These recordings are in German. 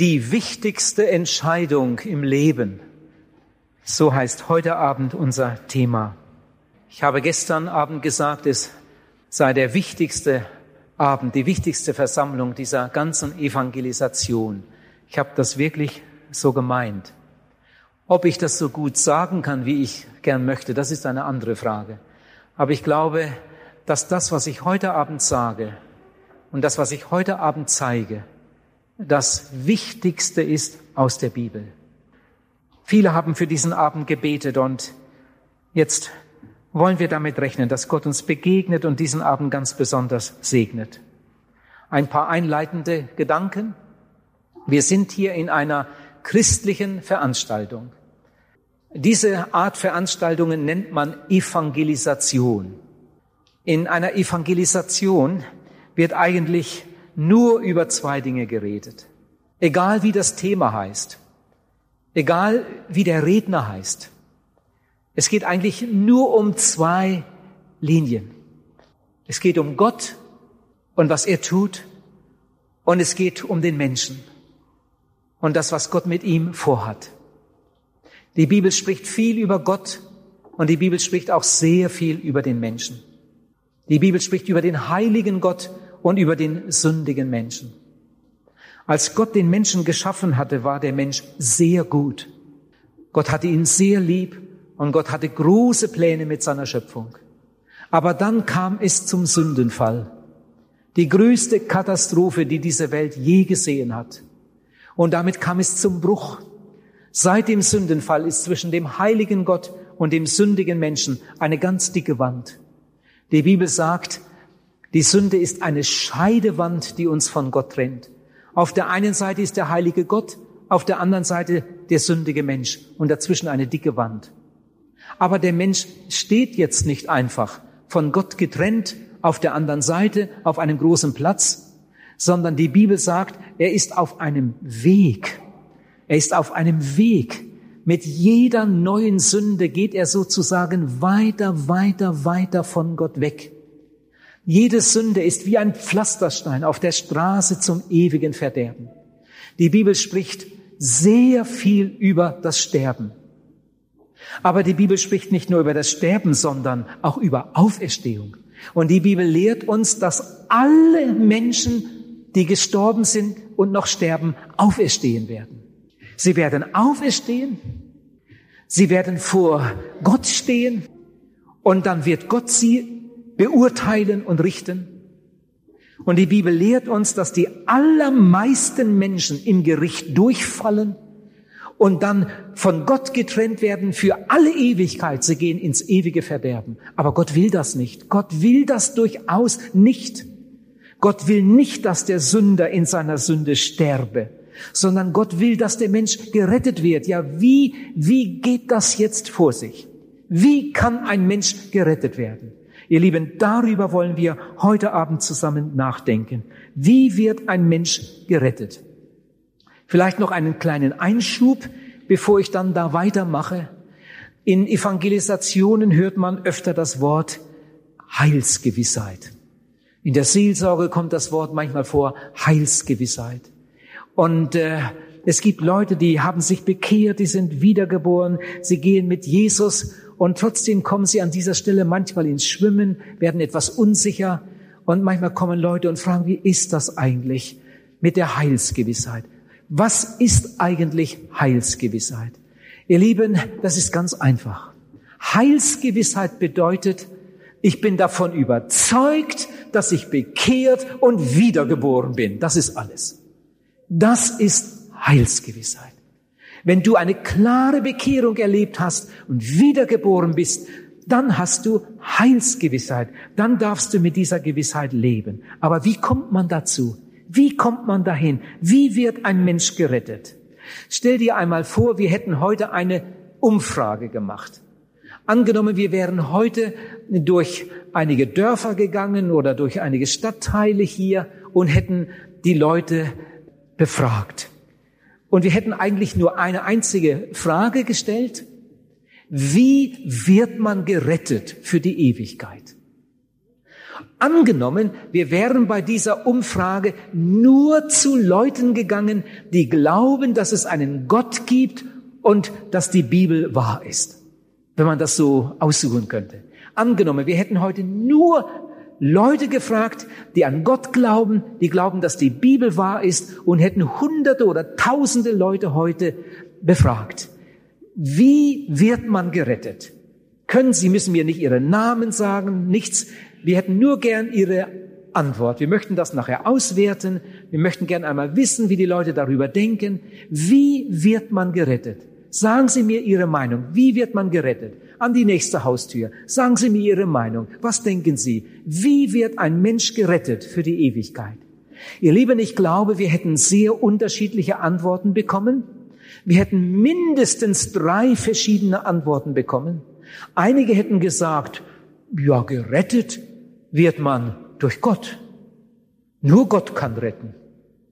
Die wichtigste Entscheidung im Leben. So heißt heute Abend unser Thema. Ich habe gestern Abend gesagt, es sei der wichtigste Abend, die wichtigste Versammlung dieser ganzen Evangelisation. Ich habe das wirklich so gemeint. Ob ich das so gut sagen kann, wie ich gern möchte, das ist eine andere Frage. Aber ich glaube, dass das, was ich heute Abend sage und das, was ich heute Abend zeige, das Wichtigste ist aus der Bibel. Viele haben für diesen Abend gebetet und jetzt wollen wir damit rechnen, dass Gott uns begegnet und diesen Abend ganz besonders segnet. Ein paar einleitende Gedanken. Wir sind hier in einer christlichen Veranstaltung. Diese Art Veranstaltungen nennt man Evangelisation. In einer Evangelisation wird eigentlich nur über zwei Dinge geredet. Egal wie das Thema heißt, egal wie der Redner heißt. Es geht eigentlich nur um zwei Linien. Es geht um Gott und was er tut und es geht um den Menschen und das, was Gott mit ihm vorhat. Die Bibel spricht viel über Gott und die Bibel spricht auch sehr viel über den Menschen. Die Bibel spricht über den heiligen Gott und über den sündigen Menschen. Als Gott den Menschen geschaffen hatte, war der Mensch sehr gut. Gott hatte ihn sehr lieb und Gott hatte große Pläne mit seiner Schöpfung. Aber dann kam es zum Sündenfall. Die größte Katastrophe, die diese Welt je gesehen hat. Und damit kam es zum Bruch. Seit dem Sündenfall ist zwischen dem heiligen Gott und dem sündigen Menschen eine ganz dicke Wand. Die Bibel sagt, die Sünde ist eine Scheidewand, die uns von Gott trennt. Auf der einen Seite ist der heilige Gott, auf der anderen Seite der sündige Mensch und dazwischen eine dicke Wand. Aber der Mensch steht jetzt nicht einfach von Gott getrennt auf der anderen Seite auf einem großen Platz, sondern die Bibel sagt, er ist auf einem Weg. Er ist auf einem Weg. Mit jeder neuen Sünde geht er sozusagen weiter, weiter, weiter von Gott weg. Jede Sünde ist wie ein Pflasterstein auf der Straße zum ewigen Verderben. Die Bibel spricht sehr viel über das Sterben. Aber die Bibel spricht nicht nur über das Sterben, sondern auch über Auferstehung. Und die Bibel lehrt uns, dass alle Menschen, die gestorben sind und noch sterben, auferstehen werden. Sie werden auferstehen, sie werden vor Gott stehen und dann wird Gott sie beurteilen und richten. Und die Bibel lehrt uns, dass die allermeisten Menschen im Gericht durchfallen und dann von Gott getrennt werden für alle Ewigkeit. Sie gehen ins ewige Verderben. Aber Gott will das nicht. Gott will das durchaus nicht. Gott will nicht, dass der Sünder in seiner Sünde sterbe, sondern Gott will, dass der Mensch gerettet wird. Ja, wie, wie geht das jetzt vor sich? Wie kann ein Mensch gerettet werden? Ihr Lieben, darüber wollen wir heute Abend zusammen nachdenken. Wie wird ein Mensch gerettet? Vielleicht noch einen kleinen Einschub, bevor ich dann da weitermache. In Evangelisationen hört man öfter das Wort Heilsgewissheit. In der Seelsorge kommt das Wort manchmal vor Heilsgewissheit. Und äh, es gibt Leute, die haben sich bekehrt, die sind wiedergeboren, sie gehen mit Jesus und trotzdem kommen sie an dieser Stelle manchmal ins Schwimmen, werden etwas unsicher und manchmal kommen Leute und fragen, wie ist das eigentlich mit der Heilsgewissheit? Was ist eigentlich Heilsgewissheit? Ihr Lieben, das ist ganz einfach. Heilsgewissheit bedeutet, ich bin davon überzeugt, dass ich bekehrt und wiedergeboren bin. Das ist alles. Das ist Heilsgewissheit. Wenn du eine klare Bekehrung erlebt hast und wiedergeboren bist, dann hast du Heilsgewissheit. Dann darfst du mit dieser Gewissheit leben. Aber wie kommt man dazu? Wie kommt man dahin? Wie wird ein Mensch gerettet? Stell dir einmal vor, wir hätten heute eine Umfrage gemacht. Angenommen, wir wären heute durch einige Dörfer gegangen oder durch einige Stadtteile hier und hätten die Leute befragt. Und wir hätten eigentlich nur eine einzige Frage gestellt. Wie wird man gerettet für die Ewigkeit? Angenommen, wir wären bei dieser Umfrage nur zu Leuten gegangen, die glauben, dass es einen Gott gibt und dass die Bibel wahr ist. Wenn man das so aussuchen könnte. Angenommen, wir hätten heute nur Leute gefragt, die an Gott glauben, die glauben, dass die Bibel wahr ist und hätten hunderte oder tausende Leute heute befragt. Wie wird man gerettet? Können Sie, müssen mir nicht Ihre Namen sagen, nichts. Wir hätten nur gern Ihre Antwort. Wir möchten das nachher auswerten. Wir möchten gern einmal wissen, wie die Leute darüber denken. Wie wird man gerettet? Sagen Sie mir Ihre Meinung. Wie wird man gerettet? An die nächste Haustür. Sagen Sie mir Ihre Meinung. Was denken Sie? Wie wird ein Mensch gerettet für die Ewigkeit? Ihr Lieben, ich glaube, wir hätten sehr unterschiedliche Antworten bekommen. Wir hätten mindestens drei verschiedene Antworten bekommen. Einige hätten gesagt, ja, gerettet wird man durch Gott. Nur Gott kann retten.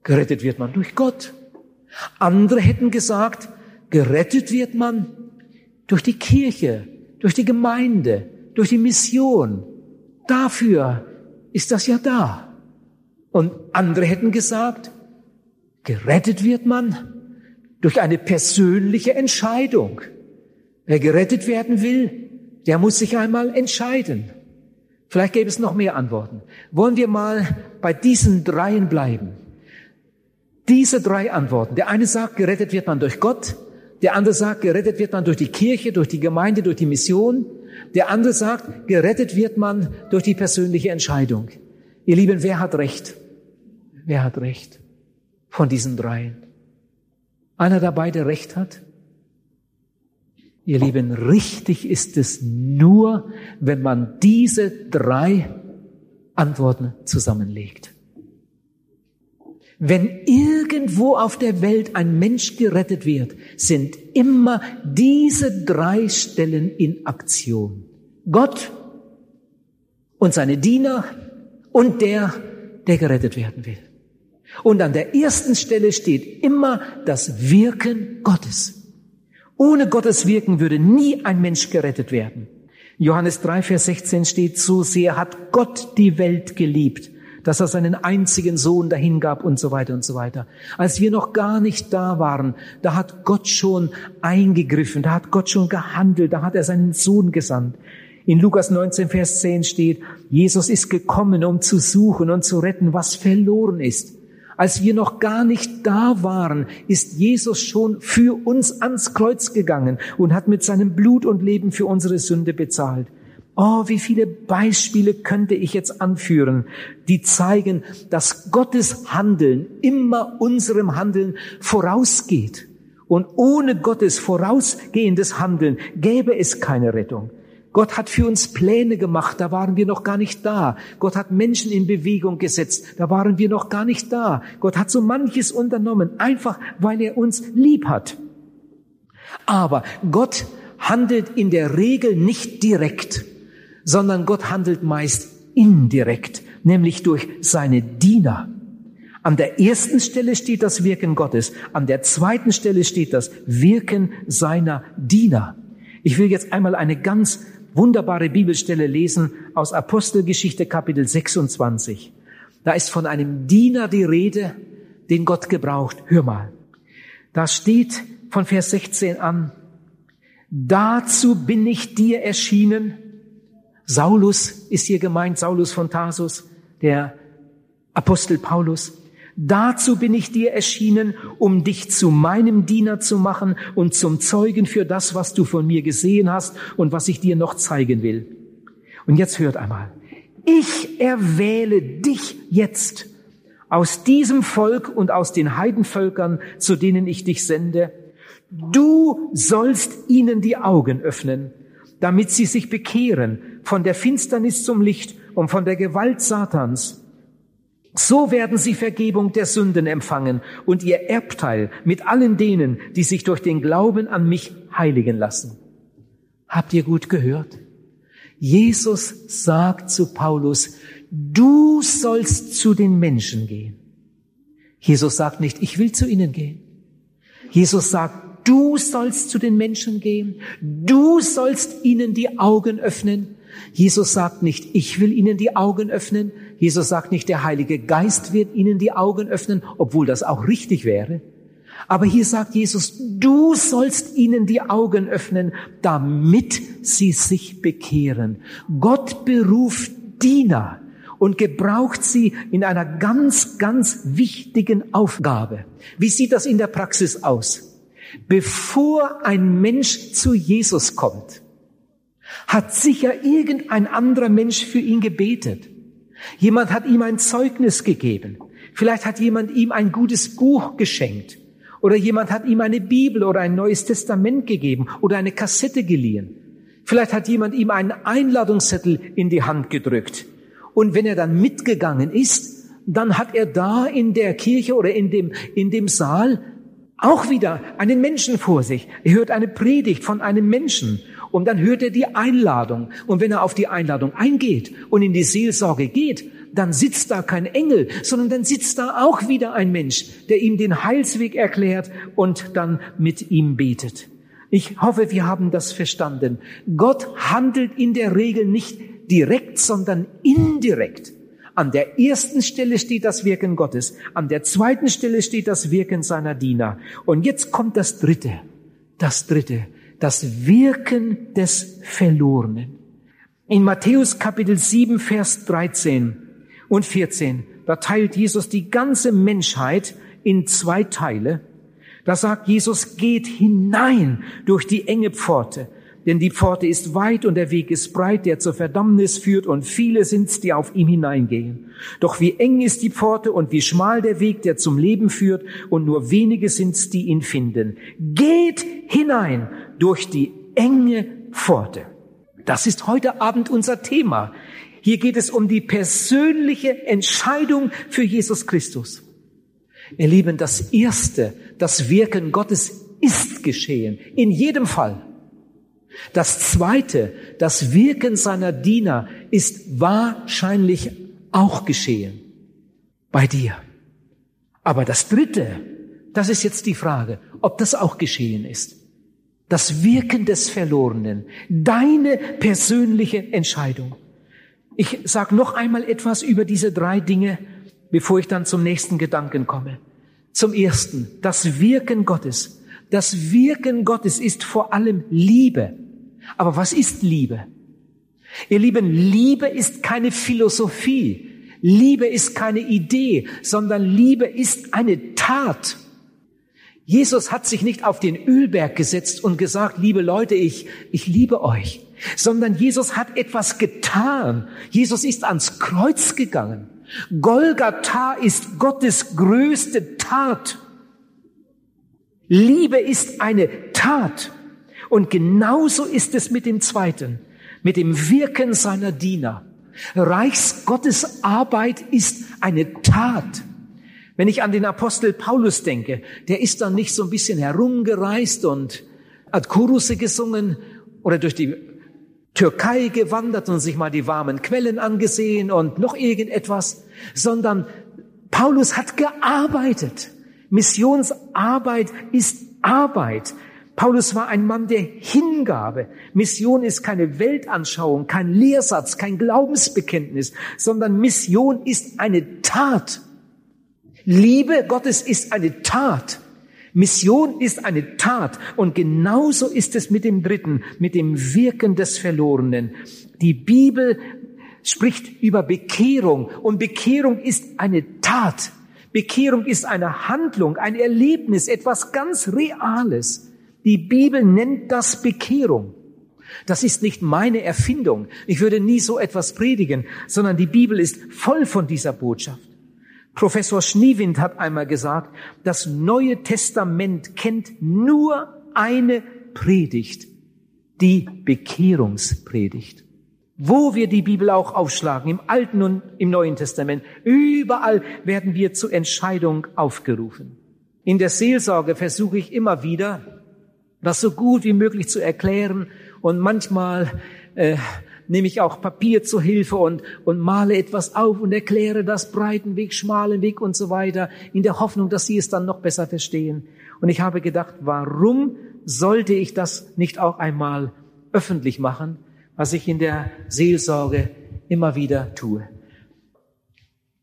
Gerettet wird man durch Gott. Andere hätten gesagt, gerettet wird man durch die Kirche, durch die Gemeinde, durch die Mission. Dafür ist das ja da. Und andere hätten gesagt, gerettet wird man durch eine persönliche Entscheidung. Wer gerettet werden will, der muss sich einmal entscheiden. Vielleicht gäbe es noch mehr Antworten. Wollen wir mal bei diesen dreien bleiben? Diese drei Antworten. Der eine sagt, gerettet wird man durch Gott. Der andere sagt, gerettet wird man durch die Kirche, durch die Gemeinde, durch die Mission. Der andere sagt, gerettet wird man durch die persönliche Entscheidung. Ihr Lieben, wer hat Recht? Wer hat Recht von diesen dreien? Einer dabei, der Recht hat? Ihr Lieben, richtig ist es nur, wenn man diese drei Antworten zusammenlegt. Wenn irgendwo auf der Welt ein Mensch gerettet wird, sind immer diese drei Stellen in Aktion. Gott und seine Diener und der, der gerettet werden will. Und an der ersten Stelle steht immer das Wirken Gottes. Ohne Gottes Wirken würde nie ein Mensch gerettet werden. Johannes 3, Vers 16 steht, so sehr hat Gott die Welt geliebt, dass er seinen einzigen Sohn dahingab und so weiter und so weiter. Als wir noch gar nicht da waren, da hat Gott schon eingegriffen, da hat Gott schon gehandelt, da hat er seinen Sohn gesandt. In Lukas 19, Vers 10 steht, Jesus ist gekommen, um zu suchen und zu retten, was verloren ist. Als wir noch gar nicht da waren, ist Jesus schon für uns ans Kreuz gegangen und hat mit seinem Blut und Leben für unsere Sünde bezahlt. Oh, wie viele Beispiele könnte ich jetzt anführen, die zeigen, dass Gottes Handeln immer unserem Handeln vorausgeht. Und ohne Gottes vorausgehendes Handeln gäbe es keine Rettung. Gott hat für uns Pläne gemacht, da waren wir noch gar nicht da. Gott hat Menschen in Bewegung gesetzt, da waren wir noch gar nicht da. Gott hat so manches unternommen, einfach weil er uns lieb hat. Aber Gott handelt in der Regel nicht direkt, sondern Gott handelt meist indirekt, nämlich durch seine Diener. An der ersten Stelle steht das Wirken Gottes, an der zweiten Stelle steht das Wirken seiner Diener. Ich will jetzt einmal eine ganz wunderbare Bibelstelle lesen aus Apostelgeschichte Kapitel 26. Da ist von einem Diener die Rede, den Gott gebraucht. Hör mal. Da steht von Vers 16 an, dazu bin ich dir erschienen. Saulus ist hier gemeint, Saulus von Tarsus, der Apostel Paulus. Dazu bin ich dir erschienen, um dich zu meinem Diener zu machen und zum Zeugen für das, was du von mir gesehen hast und was ich dir noch zeigen will. Und jetzt hört einmal. Ich erwähle dich jetzt aus diesem Volk und aus den Heidenvölkern, zu denen ich dich sende. Du sollst ihnen die Augen öffnen, damit sie sich bekehren von der Finsternis zum Licht und von der Gewalt Satans so werden sie Vergebung der Sünden empfangen und ihr Erbteil mit allen denen, die sich durch den Glauben an mich heiligen lassen. Habt ihr gut gehört? Jesus sagt zu Paulus, du sollst zu den Menschen gehen. Jesus sagt nicht, ich will zu ihnen gehen. Jesus sagt, du sollst zu den Menschen gehen. Du sollst ihnen die Augen öffnen. Jesus sagt nicht, ich will ihnen die Augen öffnen. Jesus sagt nicht, der Heilige Geist wird ihnen die Augen öffnen, obwohl das auch richtig wäre. Aber hier sagt Jesus, du sollst ihnen die Augen öffnen, damit sie sich bekehren. Gott beruft Diener und gebraucht sie in einer ganz, ganz wichtigen Aufgabe. Wie sieht das in der Praxis aus? Bevor ein Mensch zu Jesus kommt, hat sicher irgendein anderer Mensch für ihn gebetet. Jemand hat ihm ein Zeugnis gegeben. Vielleicht hat jemand ihm ein gutes Buch geschenkt. Oder jemand hat ihm eine Bibel oder ein neues Testament gegeben oder eine Kassette geliehen. Vielleicht hat jemand ihm einen Einladungszettel in die Hand gedrückt. Und wenn er dann mitgegangen ist, dann hat er da in der Kirche oder in dem, in dem Saal auch wieder einen Menschen vor sich. Er hört eine Predigt von einem Menschen und dann hört er die Einladung. Und wenn er auf die Einladung eingeht und in die Seelsorge geht, dann sitzt da kein Engel, sondern dann sitzt da auch wieder ein Mensch, der ihm den Heilsweg erklärt und dann mit ihm betet. Ich hoffe, wir haben das verstanden. Gott handelt in der Regel nicht direkt, sondern indirekt. An der ersten Stelle steht das Wirken Gottes, an der zweiten Stelle steht das Wirken seiner Diener. Und jetzt kommt das dritte, das dritte, das Wirken des Verlorenen. In Matthäus Kapitel 7, Vers 13 und 14, da teilt Jesus die ganze Menschheit in zwei Teile. Da sagt Jesus, geht hinein durch die enge Pforte, denn die Pforte ist weit und der Weg ist breit, der zur Verdammnis führt und viele sind's, die auf ihm hineingehen. Doch wie eng ist die Pforte und wie schmal der Weg, der zum Leben führt und nur wenige sind's, die ihn finden. Geht hinein durch die enge Pforte. Das ist heute Abend unser Thema. Hier geht es um die persönliche Entscheidung für Jesus Christus. Ihr Lieben, das Erste, das Wirken Gottes ist geschehen. In jedem Fall. Das Zweite, das Wirken seiner Diener ist wahrscheinlich auch geschehen. Bei dir. Aber das Dritte, das ist jetzt die Frage, ob das auch geschehen ist das Wirken des Verlorenen, deine persönliche Entscheidung. Ich sage noch einmal etwas über diese drei Dinge, bevor ich dann zum nächsten Gedanken komme. Zum Ersten, das Wirken Gottes. Das Wirken Gottes ist vor allem Liebe. Aber was ist Liebe? Ihr Lieben, Liebe ist keine Philosophie. Liebe ist keine Idee, sondern Liebe ist eine Tat. Jesus hat sich nicht auf den Ölberg gesetzt und gesagt, liebe Leute, ich, ich liebe euch, sondern Jesus hat etwas getan. Jesus ist ans Kreuz gegangen. Golgatha ist Gottes größte Tat. Liebe ist eine Tat. Und genauso ist es mit dem zweiten, mit dem Wirken seiner Diener. Reichs Gottes Arbeit ist eine Tat. Wenn ich an den Apostel Paulus denke, der ist dann nicht so ein bisschen herumgereist und hat Kurusse gesungen oder durch die Türkei gewandert und sich mal die warmen Quellen angesehen und noch irgendetwas, sondern Paulus hat gearbeitet. Missionsarbeit ist Arbeit. Paulus war ein Mann der Hingabe. Mission ist keine Weltanschauung, kein Lehrsatz, kein Glaubensbekenntnis, sondern Mission ist eine Tat. Liebe Gottes ist eine Tat. Mission ist eine Tat. Und genauso ist es mit dem Dritten, mit dem Wirken des Verlorenen. Die Bibel spricht über Bekehrung. Und Bekehrung ist eine Tat. Bekehrung ist eine Handlung, ein Erlebnis, etwas ganz Reales. Die Bibel nennt das Bekehrung. Das ist nicht meine Erfindung. Ich würde nie so etwas predigen, sondern die Bibel ist voll von dieser Botschaft. Professor Schniewind hat einmal gesagt, das Neue Testament kennt nur eine Predigt, die Bekehrungspredigt. Wo wir die Bibel auch aufschlagen, im Alten und im Neuen Testament, überall werden wir zur Entscheidung aufgerufen. In der Seelsorge versuche ich immer wieder, das so gut wie möglich zu erklären und manchmal äh, nehme ich auch Papier zur Hilfe und, und male etwas auf und erkläre das breiten Weg, schmalen Weg und so weiter, in der Hoffnung, dass Sie es dann noch besser verstehen. Und ich habe gedacht, warum sollte ich das nicht auch einmal öffentlich machen? was ich in der Seelsorge immer wieder tue.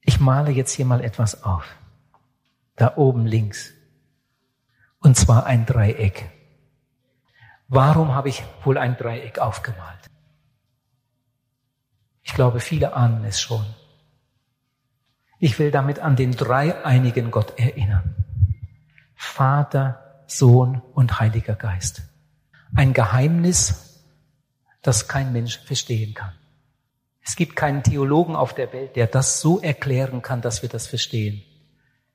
Ich male jetzt hier mal etwas auf. Da oben links. Und zwar ein Dreieck. Warum habe ich wohl ein Dreieck aufgemalt? Ich glaube, viele ahnen es schon. Ich will damit an den dreieinigen Gott erinnern. Vater, Sohn und Heiliger Geist. Ein Geheimnis, das kein Mensch verstehen kann. Es gibt keinen Theologen auf der Welt, der das so erklären kann, dass wir das verstehen.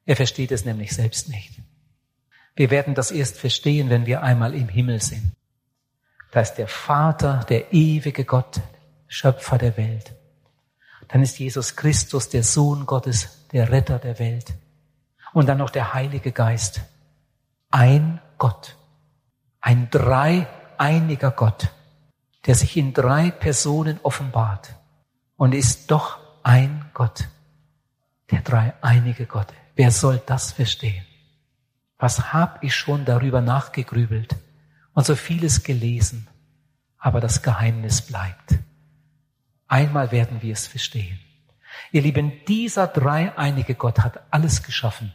Er versteht es nämlich selbst nicht. Wir werden das erst verstehen, wenn wir einmal im Himmel sind. Da ist der Vater, der ewige Gott, Schöpfer der Welt. Dann ist Jesus Christus, der Sohn Gottes, der Retter der Welt. Und dann noch der Heilige Geist. Ein Gott. Ein dreieiniger Gott, der sich in drei Personen offenbart und ist doch ein Gott, der dreieinige Gott. Wer soll das verstehen? Was hab ich schon darüber nachgegrübelt und so vieles gelesen, aber das Geheimnis bleibt. Einmal werden wir es verstehen. Ihr Lieben, dieser dreieinige Gott hat alles geschaffen.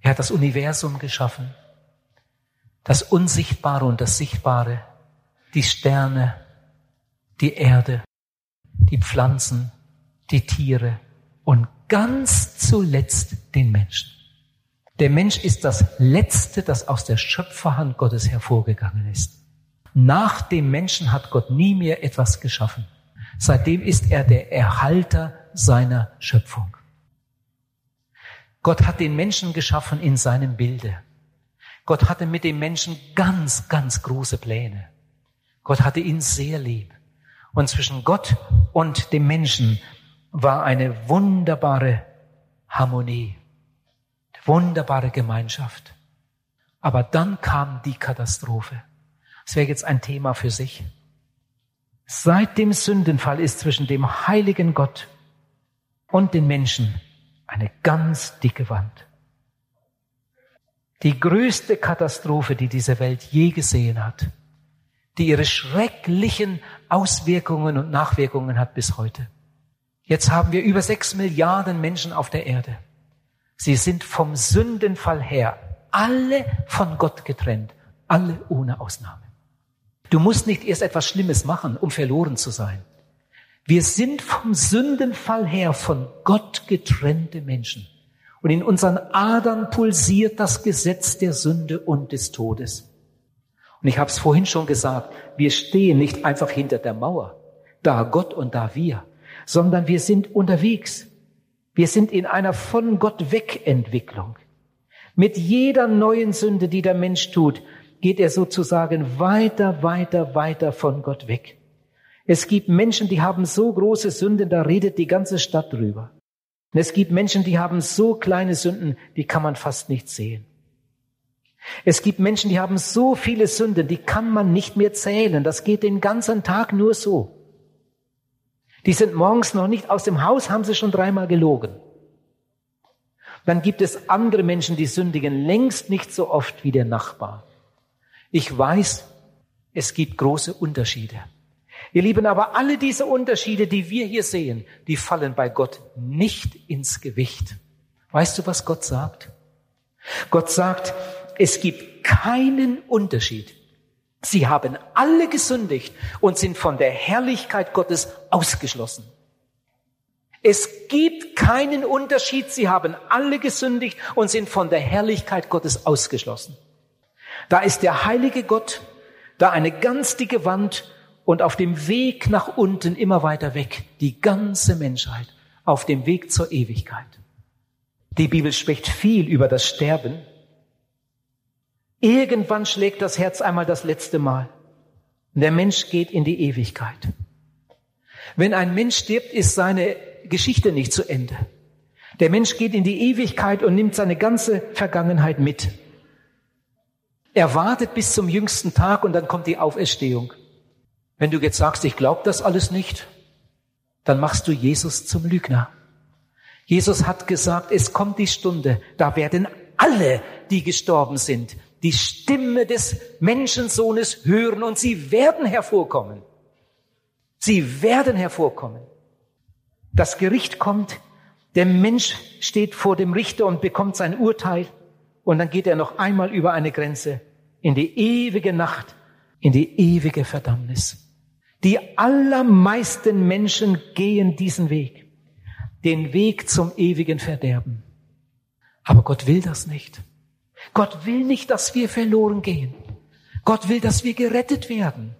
Er hat das Universum geschaffen, das Unsichtbare und das Sichtbare, die Sterne, die Erde, die Pflanzen, die Tiere und ganz zuletzt den Menschen. Der Mensch ist das Letzte, das aus der Schöpferhand Gottes hervorgegangen ist. Nach dem Menschen hat Gott nie mehr etwas geschaffen. Seitdem ist er der Erhalter seiner Schöpfung. Gott hat den Menschen geschaffen in seinem Bilde. Gott hatte mit dem Menschen ganz, ganz große Pläne. Gott hatte ihn sehr lieb. Und zwischen Gott und dem Menschen war eine wunderbare Harmonie, wunderbare Gemeinschaft. Aber dann kam die Katastrophe. Das wäre jetzt ein Thema für sich. Seit dem Sündenfall ist zwischen dem heiligen Gott und den Menschen eine ganz dicke Wand. Die größte Katastrophe, die diese Welt je gesehen hat die ihre schrecklichen Auswirkungen und Nachwirkungen hat bis heute. Jetzt haben wir über sechs Milliarden Menschen auf der Erde. Sie sind vom Sündenfall her alle von Gott getrennt, alle ohne Ausnahme. Du musst nicht erst etwas Schlimmes machen, um verloren zu sein. Wir sind vom Sündenfall her von Gott getrennte Menschen. Und in unseren Adern pulsiert das Gesetz der Sünde und des Todes. Und ich habe es vorhin schon gesagt, wir stehen nicht einfach hinter der Mauer, da Gott und da wir, sondern wir sind unterwegs. Wir sind in einer von Gott weg Entwicklung. Mit jeder neuen Sünde, die der Mensch tut, geht er sozusagen weiter, weiter, weiter von Gott weg. Es gibt Menschen, die haben so große Sünden, da redet die ganze Stadt drüber. Und es gibt Menschen, die haben so kleine Sünden, die kann man fast nicht sehen. Es gibt Menschen, die haben so viele Sünden, die kann man nicht mehr zählen. Das geht den ganzen Tag nur so. Die sind morgens noch nicht aus dem Haus, haben sie schon dreimal gelogen. Dann gibt es andere Menschen, die sündigen längst nicht so oft wie der Nachbar. Ich weiß, es gibt große Unterschiede. Ihr Lieben, aber alle diese Unterschiede, die wir hier sehen, die fallen bei Gott nicht ins Gewicht. Weißt du, was Gott sagt? Gott sagt, es gibt keinen Unterschied. Sie haben alle gesündigt und sind von der Herrlichkeit Gottes ausgeschlossen. Es gibt keinen Unterschied. Sie haben alle gesündigt und sind von der Herrlichkeit Gottes ausgeschlossen. Da ist der heilige Gott, da eine ganz dicke Wand und auf dem Weg nach unten immer weiter weg die ganze Menschheit auf dem Weg zur Ewigkeit. Die Bibel spricht viel über das Sterben Irgendwann schlägt das Herz einmal das letzte Mal. Der Mensch geht in die Ewigkeit. Wenn ein Mensch stirbt, ist seine Geschichte nicht zu Ende. Der Mensch geht in die Ewigkeit und nimmt seine ganze Vergangenheit mit. Er wartet bis zum jüngsten Tag und dann kommt die Auferstehung. Wenn du jetzt sagst, ich glaube das alles nicht, dann machst du Jesus zum Lügner. Jesus hat gesagt, es kommt die Stunde, da werden alle, die gestorben sind, die Stimme des Menschensohnes hören und sie werden hervorkommen. Sie werden hervorkommen. Das Gericht kommt, der Mensch steht vor dem Richter und bekommt sein Urteil und dann geht er noch einmal über eine Grenze in die ewige Nacht, in die ewige Verdammnis. Die allermeisten Menschen gehen diesen Weg, den Weg zum ewigen Verderben. Aber Gott will das nicht. Gott will nicht, dass wir verloren gehen. Gott will, dass wir gerettet werden.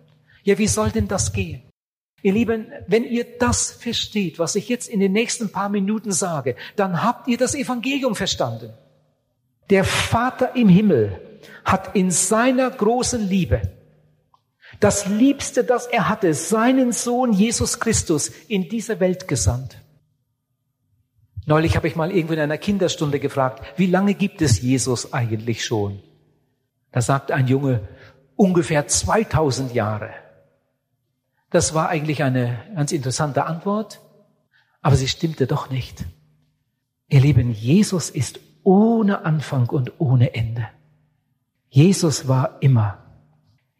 Ja, wie soll denn das gehen? Ihr Lieben, wenn ihr das versteht, was ich jetzt in den nächsten paar Minuten sage, dann habt ihr das Evangelium verstanden. Der Vater im Himmel hat in seiner großen Liebe das Liebste, das er hatte, seinen Sohn Jesus Christus in diese Welt gesandt. Neulich habe ich mal irgendwo in einer Kinderstunde gefragt, wie lange gibt es Jesus eigentlich schon? Da sagt ein Junge, ungefähr 2000 Jahre. Das war eigentlich eine ganz interessante Antwort, aber sie stimmte doch nicht. Ihr Lieben, Jesus ist ohne Anfang und ohne Ende. Jesus war immer.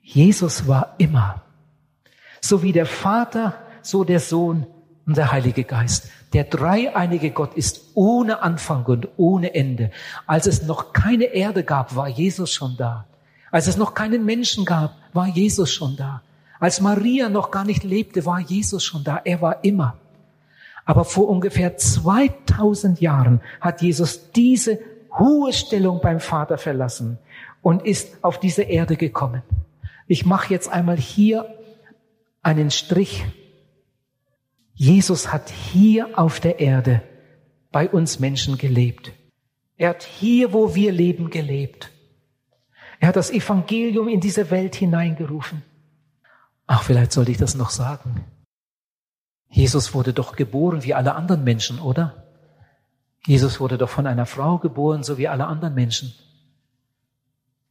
Jesus war immer. So wie der Vater, so der Sohn und der Heilige Geist. Der dreieinige Gott ist ohne Anfang und ohne Ende. Als es noch keine Erde gab, war Jesus schon da. Als es noch keinen Menschen gab, war Jesus schon da. Als Maria noch gar nicht lebte, war Jesus schon da. Er war immer. Aber vor ungefähr 2000 Jahren hat Jesus diese hohe Stellung beim Vater verlassen und ist auf diese Erde gekommen. Ich mache jetzt einmal hier einen Strich. Jesus hat hier auf der Erde bei uns Menschen gelebt. Er hat hier, wo wir leben, gelebt. Er hat das Evangelium in diese Welt hineingerufen. Ach, vielleicht sollte ich das noch sagen. Jesus wurde doch geboren wie alle anderen Menschen, oder? Jesus wurde doch von einer Frau geboren, so wie alle anderen Menschen.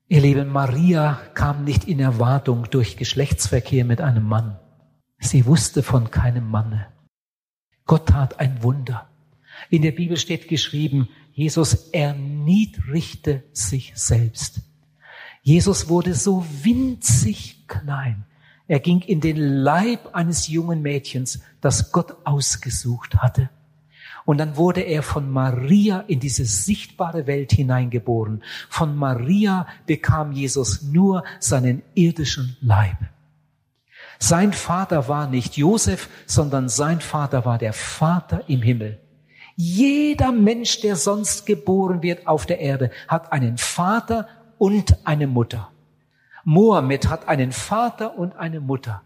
Ihr Lieben, Maria kam nicht in Erwartung durch Geschlechtsverkehr mit einem Mann. Sie wusste von keinem Manne. Gott tat ein Wunder. In der Bibel steht geschrieben, Jesus erniedrigte sich selbst. Jesus wurde so winzig klein. Er ging in den Leib eines jungen Mädchens, das Gott ausgesucht hatte. Und dann wurde er von Maria in diese sichtbare Welt hineingeboren. Von Maria bekam Jesus nur seinen irdischen Leib. Sein Vater war nicht Josef, sondern sein Vater war der Vater im Himmel. Jeder Mensch, der sonst geboren wird auf der Erde, hat einen Vater und eine Mutter. Mohammed hat einen Vater und eine Mutter.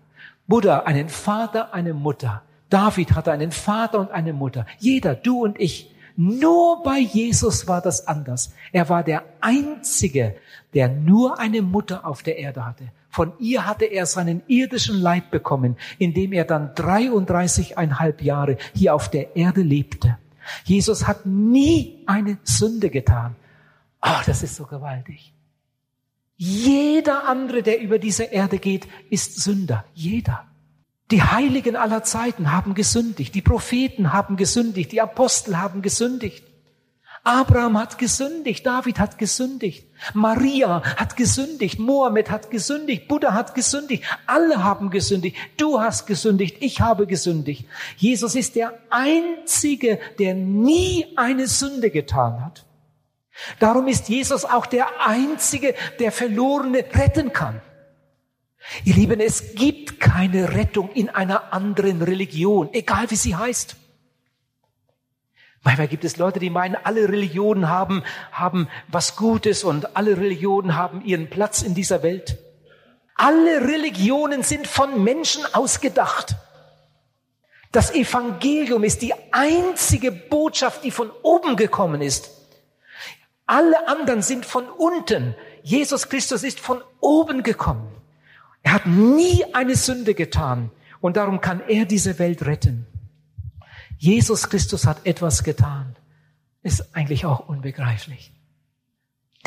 Buddha einen Vater, eine Mutter. David hatte einen Vater und eine Mutter. Jeder, du und ich. Nur bei Jesus war das anders. Er war der Einzige, der nur eine Mutter auf der Erde hatte. Von ihr hatte er seinen irdischen Leib bekommen, indem er dann 33,5 Jahre hier auf der Erde lebte. Jesus hat nie eine Sünde getan. Ach, das ist so gewaltig. Jeder andere, der über diese Erde geht, ist Sünder. Jeder. Die Heiligen aller Zeiten haben gesündigt. Die Propheten haben gesündigt. Die Apostel haben gesündigt. Abraham hat gesündigt. David hat gesündigt. Maria hat gesündigt. Mohammed hat gesündigt. Buddha hat gesündigt. Alle haben gesündigt. Du hast gesündigt. Ich habe gesündigt. Jesus ist der Einzige, der nie eine Sünde getan hat. Darum ist Jesus auch der Einzige, der Verlorene retten kann. Ihr Lieben, es gibt keine Rettung in einer anderen Religion, egal wie sie heißt. Manchmal gibt es Leute, die meinen, alle Religionen haben, haben was Gutes und alle Religionen haben ihren Platz in dieser Welt. Alle Religionen sind von Menschen ausgedacht. Das Evangelium ist die einzige Botschaft, die von oben gekommen ist. Alle anderen sind von unten. Jesus Christus ist von oben gekommen. Er hat nie eine Sünde getan und darum kann er diese Welt retten. Jesus Christus hat etwas getan. Ist eigentlich auch unbegreiflich.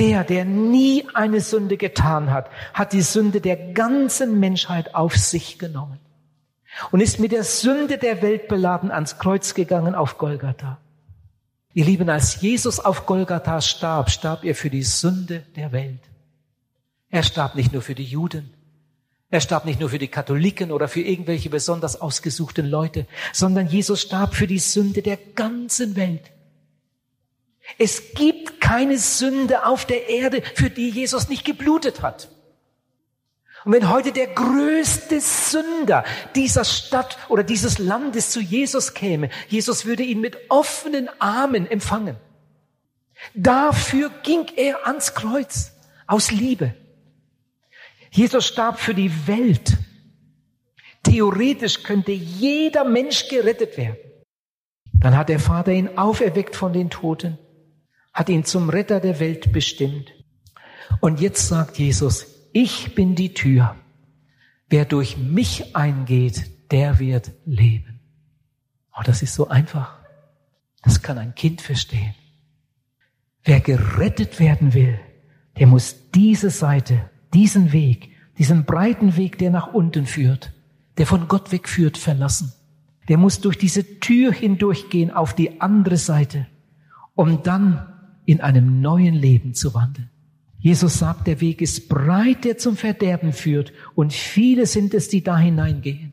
Der, der nie eine Sünde getan hat, hat die Sünde der ganzen Menschheit auf sich genommen und ist mit der Sünde der Welt beladen ans Kreuz gegangen auf Golgatha. Ihr Lieben, als Jesus auf Golgatha starb, starb er für die Sünde der Welt. Er starb nicht nur für die Juden, Er starb nicht nur für die Katholiken oder für irgendwelche besonders ausgesuchten Leute, sondern Jesus starb für die Sünde der ganzen Welt. Es gibt keine Sünde auf der Erde, für die Jesus nicht geblutet hat. Und wenn heute der größte Sünder dieser Stadt oder dieses Landes zu Jesus käme, Jesus würde ihn mit offenen Armen empfangen. Dafür ging er ans Kreuz aus Liebe. Jesus starb für die Welt. Theoretisch könnte jeder Mensch gerettet werden. Dann hat der Vater ihn auferweckt von den Toten, hat ihn zum Retter der Welt bestimmt. Und jetzt sagt Jesus, ich bin die Tür. Wer durch mich eingeht, der wird leben. Oh, das ist so einfach. Das kann ein Kind verstehen. Wer gerettet werden will, der muss diese Seite diesen Weg, diesen breiten Weg, der nach unten führt, der von Gott wegführt, verlassen. Der muss durch diese Tür hindurchgehen auf die andere Seite, um dann in einem neuen Leben zu wandeln. Jesus sagt, der Weg ist breit, der zum Verderben führt, und viele sind es, die da hineingehen.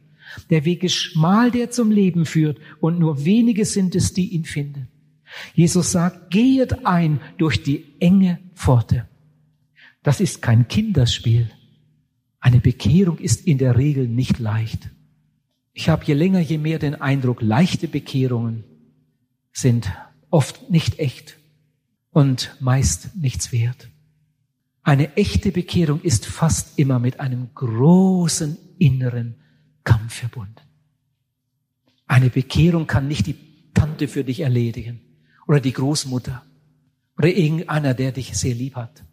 Der Weg ist schmal, der zum Leben führt, und nur wenige sind es, die ihn finden. Jesus sagt, gehet ein durch die enge Pforte. Das ist kein Kinderspiel. Eine Bekehrung ist in der Regel nicht leicht. Ich habe je länger, je mehr den Eindruck, leichte Bekehrungen sind oft nicht echt und meist nichts wert. Eine echte Bekehrung ist fast immer mit einem großen inneren Kampf verbunden. Eine Bekehrung kann nicht die Tante für dich erledigen oder die Großmutter oder irgendeiner, der dich sehr lieb hat.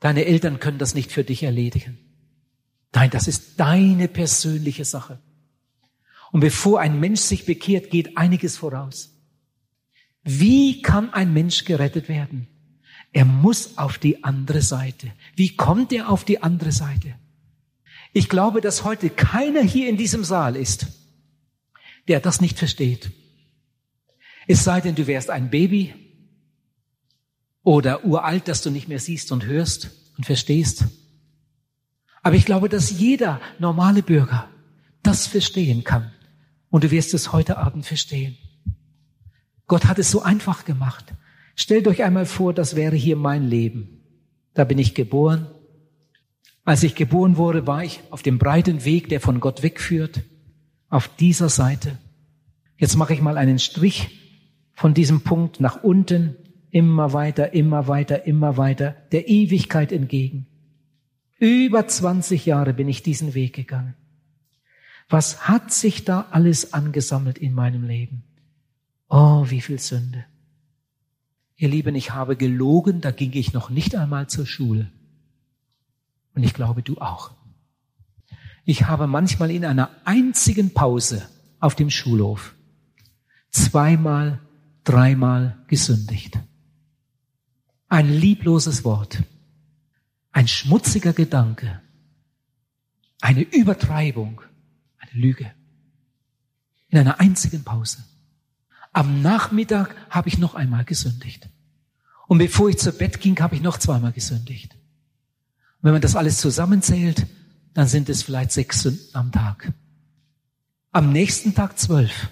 Deine Eltern können das nicht für dich erledigen. Nein, das ist deine persönliche Sache. Und bevor ein Mensch sich bekehrt, geht einiges voraus. Wie kann ein Mensch gerettet werden? Er muss auf die andere Seite. Wie kommt er auf die andere Seite? Ich glaube, dass heute keiner hier in diesem Saal ist, der das nicht versteht. Es sei denn, du wärst ein Baby oder uralt, dass du nicht mehr siehst und hörst und verstehst. Aber ich glaube, dass jeder normale Bürger das verstehen kann. Und du wirst es heute Abend verstehen. Gott hat es so einfach gemacht. Stellt euch einmal vor, das wäre hier mein Leben. Da bin ich geboren. Als ich geboren wurde, war ich auf dem breiten Weg, der von Gott wegführt, auf dieser Seite. Jetzt mache ich mal einen Strich von diesem Punkt nach unten immer weiter, immer weiter, immer weiter, der Ewigkeit entgegen. Über 20 Jahre bin ich diesen Weg gegangen. Was hat sich da alles angesammelt in meinem Leben? Oh, wie viel Sünde. Ihr Lieben, ich habe gelogen, da ging ich noch nicht einmal zur Schule. Und ich glaube, du auch. Ich habe manchmal in einer einzigen Pause auf dem Schulhof zweimal, dreimal gesündigt. Ein liebloses Wort, ein schmutziger Gedanke, eine Übertreibung, eine Lüge. In einer einzigen Pause. Am Nachmittag habe ich noch einmal gesündigt. Und bevor ich zu Bett ging, habe ich noch zweimal gesündigt. Und wenn man das alles zusammenzählt, dann sind es vielleicht sechs Sünden am Tag. Am nächsten Tag zwölf.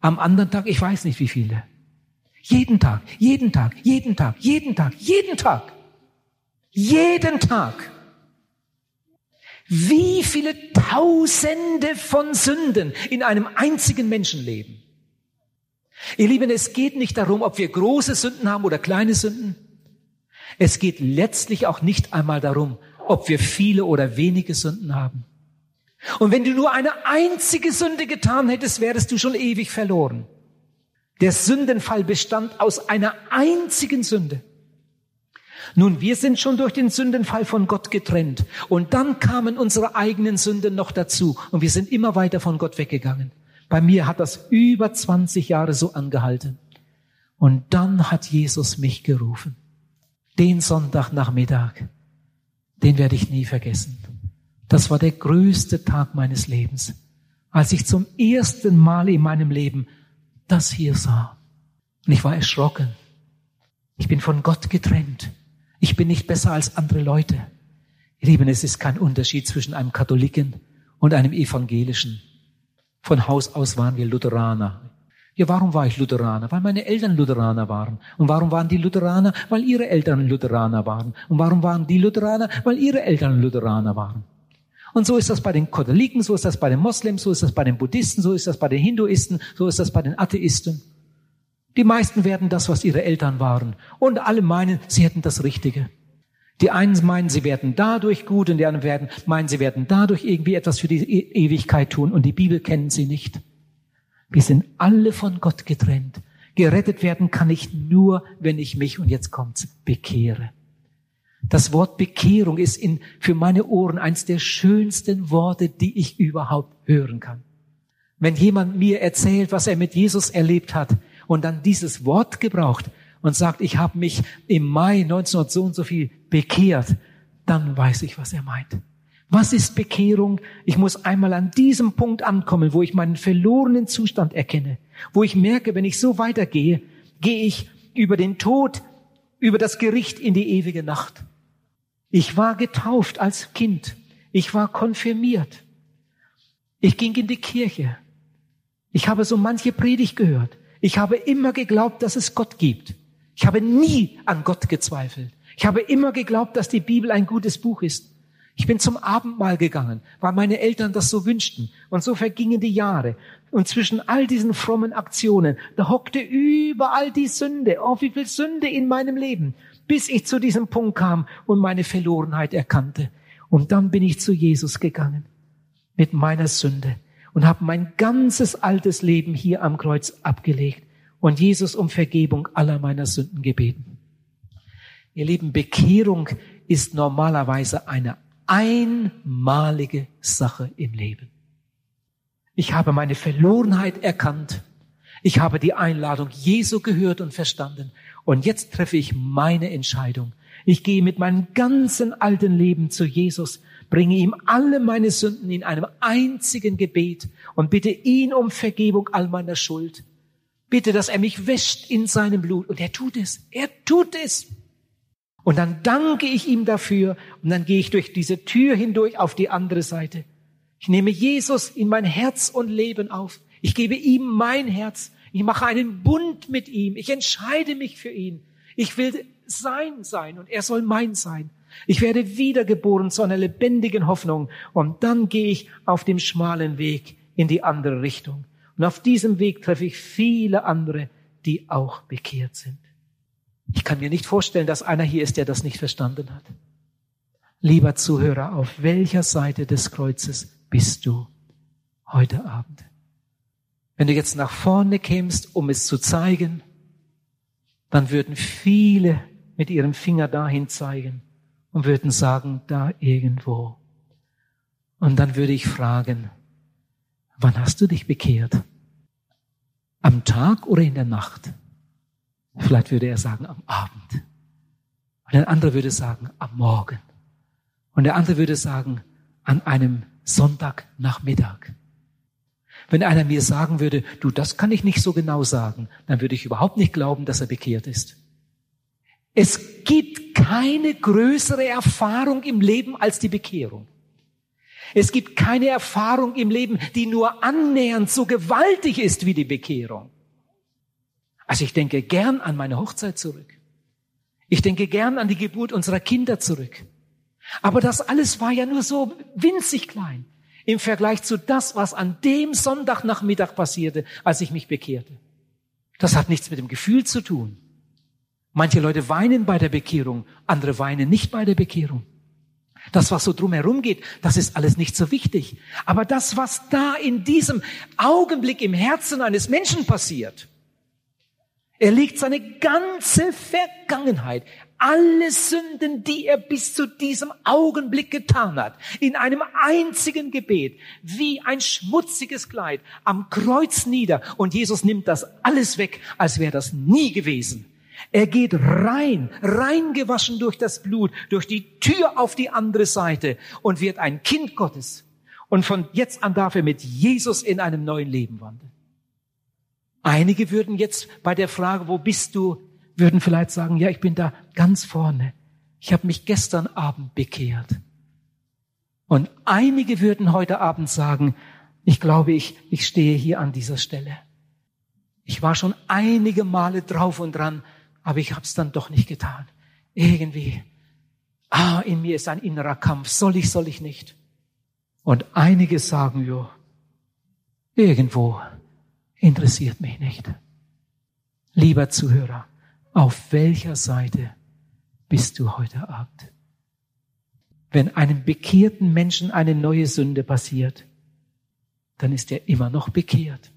Am anderen Tag, ich weiß nicht wie viele. Jeden Tag, jeden Tag, jeden Tag, jeden Tag, jeden Tag. Jeden Tag. Wie viele Tausende von Sünden in einem einzigen Menschenleben. Ihr Lieben, es geht nicht darum, ob wir große Sünden haben oder kleine Sünden. Es geht letztlich auch nicht einmal darum, ob wir viele oder wenige Sünden haben. Und wenn du nur eine einzige Sünde getan hättest, wärst du schon ewig verloren. Der Sündenfall bestand aus einer einzigen Sünde. Nun, wir sind schon durch den Sündenfall von Gott getrennt. Und dann kamen unsere eigenen Sünden noch dazu. Und wir sind immer weiter von Gott weggegangen. Bei mir hat das über 20 Jahre so angehalten. Und dann hat Jesus mich gerufen. Den Sonntagnachmittag, den werde ich nie vergessen. Das war der größte Tag meines Lebens, als ich zum ersten Mal in meinem Leben das hier sah. Und ich war erschrocken. Ich bin von Gott getrennt. Ich bin nicht besser als andere Leute. Ihr Lieben, es ist kein Unterschied zwischen einem Katholiken und einem Evangelischen. Von Haus aus waren wir Lutheraner. Ja, warum war ich Lutheraner? Weil meine Eltern Lutheraner waren. Und warum waren die Lutheraner? Weil ihre Eltern Lutheraner waren. Und warum waren die Lutheraner? Weil ihre Eltern Lutheraner waren. Und so ist das bei den Katholiken, so ist das bei den Moslems, so ist das bei den Buddhisten, so ist das bei den Hinduisten, so ist das bei den Atheisten. Die meisten werden das, was ihre Eltern waren. Und alle meinen, sie hätten das Richtige. Die einen meinen, sie werden dadurch gut und die anderen werden, meinen, sie werden dadurch irgendwie etwas für die e Ewigkeit tun und die Bibel kennen sie nicht. Wir sind alle von Gott getrennt. Gerettet werden kann ich nur, wenn ich mich, und jetzt kommt's, bekehre. Das Wort Bekehrung ist in, für meine Ohren eins der schönsten Worte, die ich überhaupt hören kann. Wenn jemand mir erzählt, was er mit Jesus erlebt hat und dann dieses Wort gebraucht und sagt, ich habe mich im Mai 1900 so und so viel bekehrt, dann weiß ich, was er meint. Was ist Bekehrung? Ich muss einmal an diesem Punkt ankommen, wo ich meinen verlorenen Zustand erkenne, wo ich merke, wenn ich so weitergehe, gehe ich über den Tod, über das Gericht in die ewige Nacht. Ich war getauft als Kind. Ich war konfirmiert. Ich ging in die Kirche. Ich habe so manche Predigt gehört. Ich habe immer geglaubt, dass es Gott gibt. Ich habe nie an Gott gezweifelt. Ich habe immer geglaubt, dass die Bibel ein gutes Buch ist. Ich bin zum Abendmahl gegangen, weil meine Eltern das so wünschten. Und so vergingen die Jahre. Und zwischen all diesen frommen Aktionen, da hockte überall die Sünde. Oh, wie viel Sünde in meinem Leben bis ich zu diesem Punkt kam und meine Verlorenheit erkannte. Und dann bin ich zu Jesus gegangen mit meiner Sünde und habe mein ganzes altes Leben hier am Kreuz abgelegt und Jesus um Vergebung aller meiner Sünden gebeten. Ihr Lieben, Bekehrung ist normalerweise eine einmalige Sache im Leben. Ich habe meine Verlorenheit erkannt. Ich habe die Einladung Jesu gehört und verstanden. Und jetzt treffe ich meine Entscheidung. Ich gehe mit meinem ganzen alten Leben zu Jesus, bringe ihm alle meine Sünden in einem einzigen Gebet und bitte ihn um Vergebung all meiner Schuld. Bitte, dass er mich wäscht in seinem Blut. Und er tut es. Er tut es. Und dann danke ich ihm dafür und dann gehe ich durch diese Tür hindurch auf die andere Seite. Ich nehme Jesus in mein Herz und Leben auf. Ich gebe ihm mein Herz ich mache einen Bund mit ihm. Ich entscheide mich für ihn. Ich will sein sein und er soll mein sein. Ich werde wiedergeboren zu einer lebendigen Hoffnung und dann gehe ich auf dem schmalen Weg in die andere Richtung. Und auf diesem Weg treffe ich viele andere, die auch bekehrt sind. Ich kann mir nicht vorstellen, dass einer hier ist, der das nicht verstanden hat. Lieber Zuhörer, auf welcher Seite des Kreuzes bist du heute Abend? Wenn du jetzt nach vorne kämst, um es zu zeigen, dann würden viele mit ihrem Finger dahin zeigen und würden sagen, da irgendwo. Und dann würde ich fragen, wann hast du dich bekehrt? Am Tag oder in der Nacht? Vielleicht würde er sagen, am Abend. Und ein anderer würde sagen, am Morgen. Und der andere würde sagen, an einem Sonntagnachmittag. Wenn einer mir sagen würde, du, das kann ich nicht so genau sagen, dann würde ich überhaupt nicht glauben, dass er bekehrt ist. Es gibt keine größere Erfahrung im Leben als die Bekehrung. Es gibt keine Erfahrung im Leben, die nur annähernd so gewaltig ist wie die Bekehrung. Also ich denke gern an meine Hochzeit zurück. Ich denke gern an die Geburt unserer Kinder zurück. Aber das alles war ja nur so winzig klein im Vergleich zu das, was an dem Sonntagnachmittag passierte, als ich mich bekehrte. Das hat nichts mit dem Gefühl zu tun. Manche Leute weinen bei der Bekehrung, andere weinen nicht bei der Bekehrung. Das, was so drumherum geht, das ist alles nicht so wichtig. Aber das, was da in diesem Augenblick im Herzen eines Menschen passiert, er legt seine ganze Vergangenheit, alle Sünden, die er bis zu diesem Augenblick getan hat, in einem einzigen Gebet, wie ein schmutziges Kleid am Kreuz nieder. Und Jesus nimmt das alles weg, als wäre das nie gewesen. Er geht rein, reingewaschen durch das Blut, durch die Tür auf die andere Seite und wird ein Kind Gottes. Und von jetzt an darf er mit Jesus in einem neuen Leben wandeln. Einige würden jetzt bei der Frage, wo bist du, würden vielleicht sagen, ja, ich bin da ganz vorne. Ich habe mich gestern Abend bekehrt. Und einige würden heute Abend sagen, ich glaube, ich, ich stehe hier an dieser Stelle. Ich war schon einige Male drauf und dran, aber ich habe es dann doch nicht getan. Irgendwie, ah, in mir ist ein innerer Kampf. Soll ich, soll ich nicht? Und einige sagen, jo, irgendwo interessiert mich nicht. Lieber Zuhörer, auf welcher Seite bist du heute Abend? Wenn einem bekehrten Menschen eine neue Sünde passiert, dann ist er immer noch bekehrt.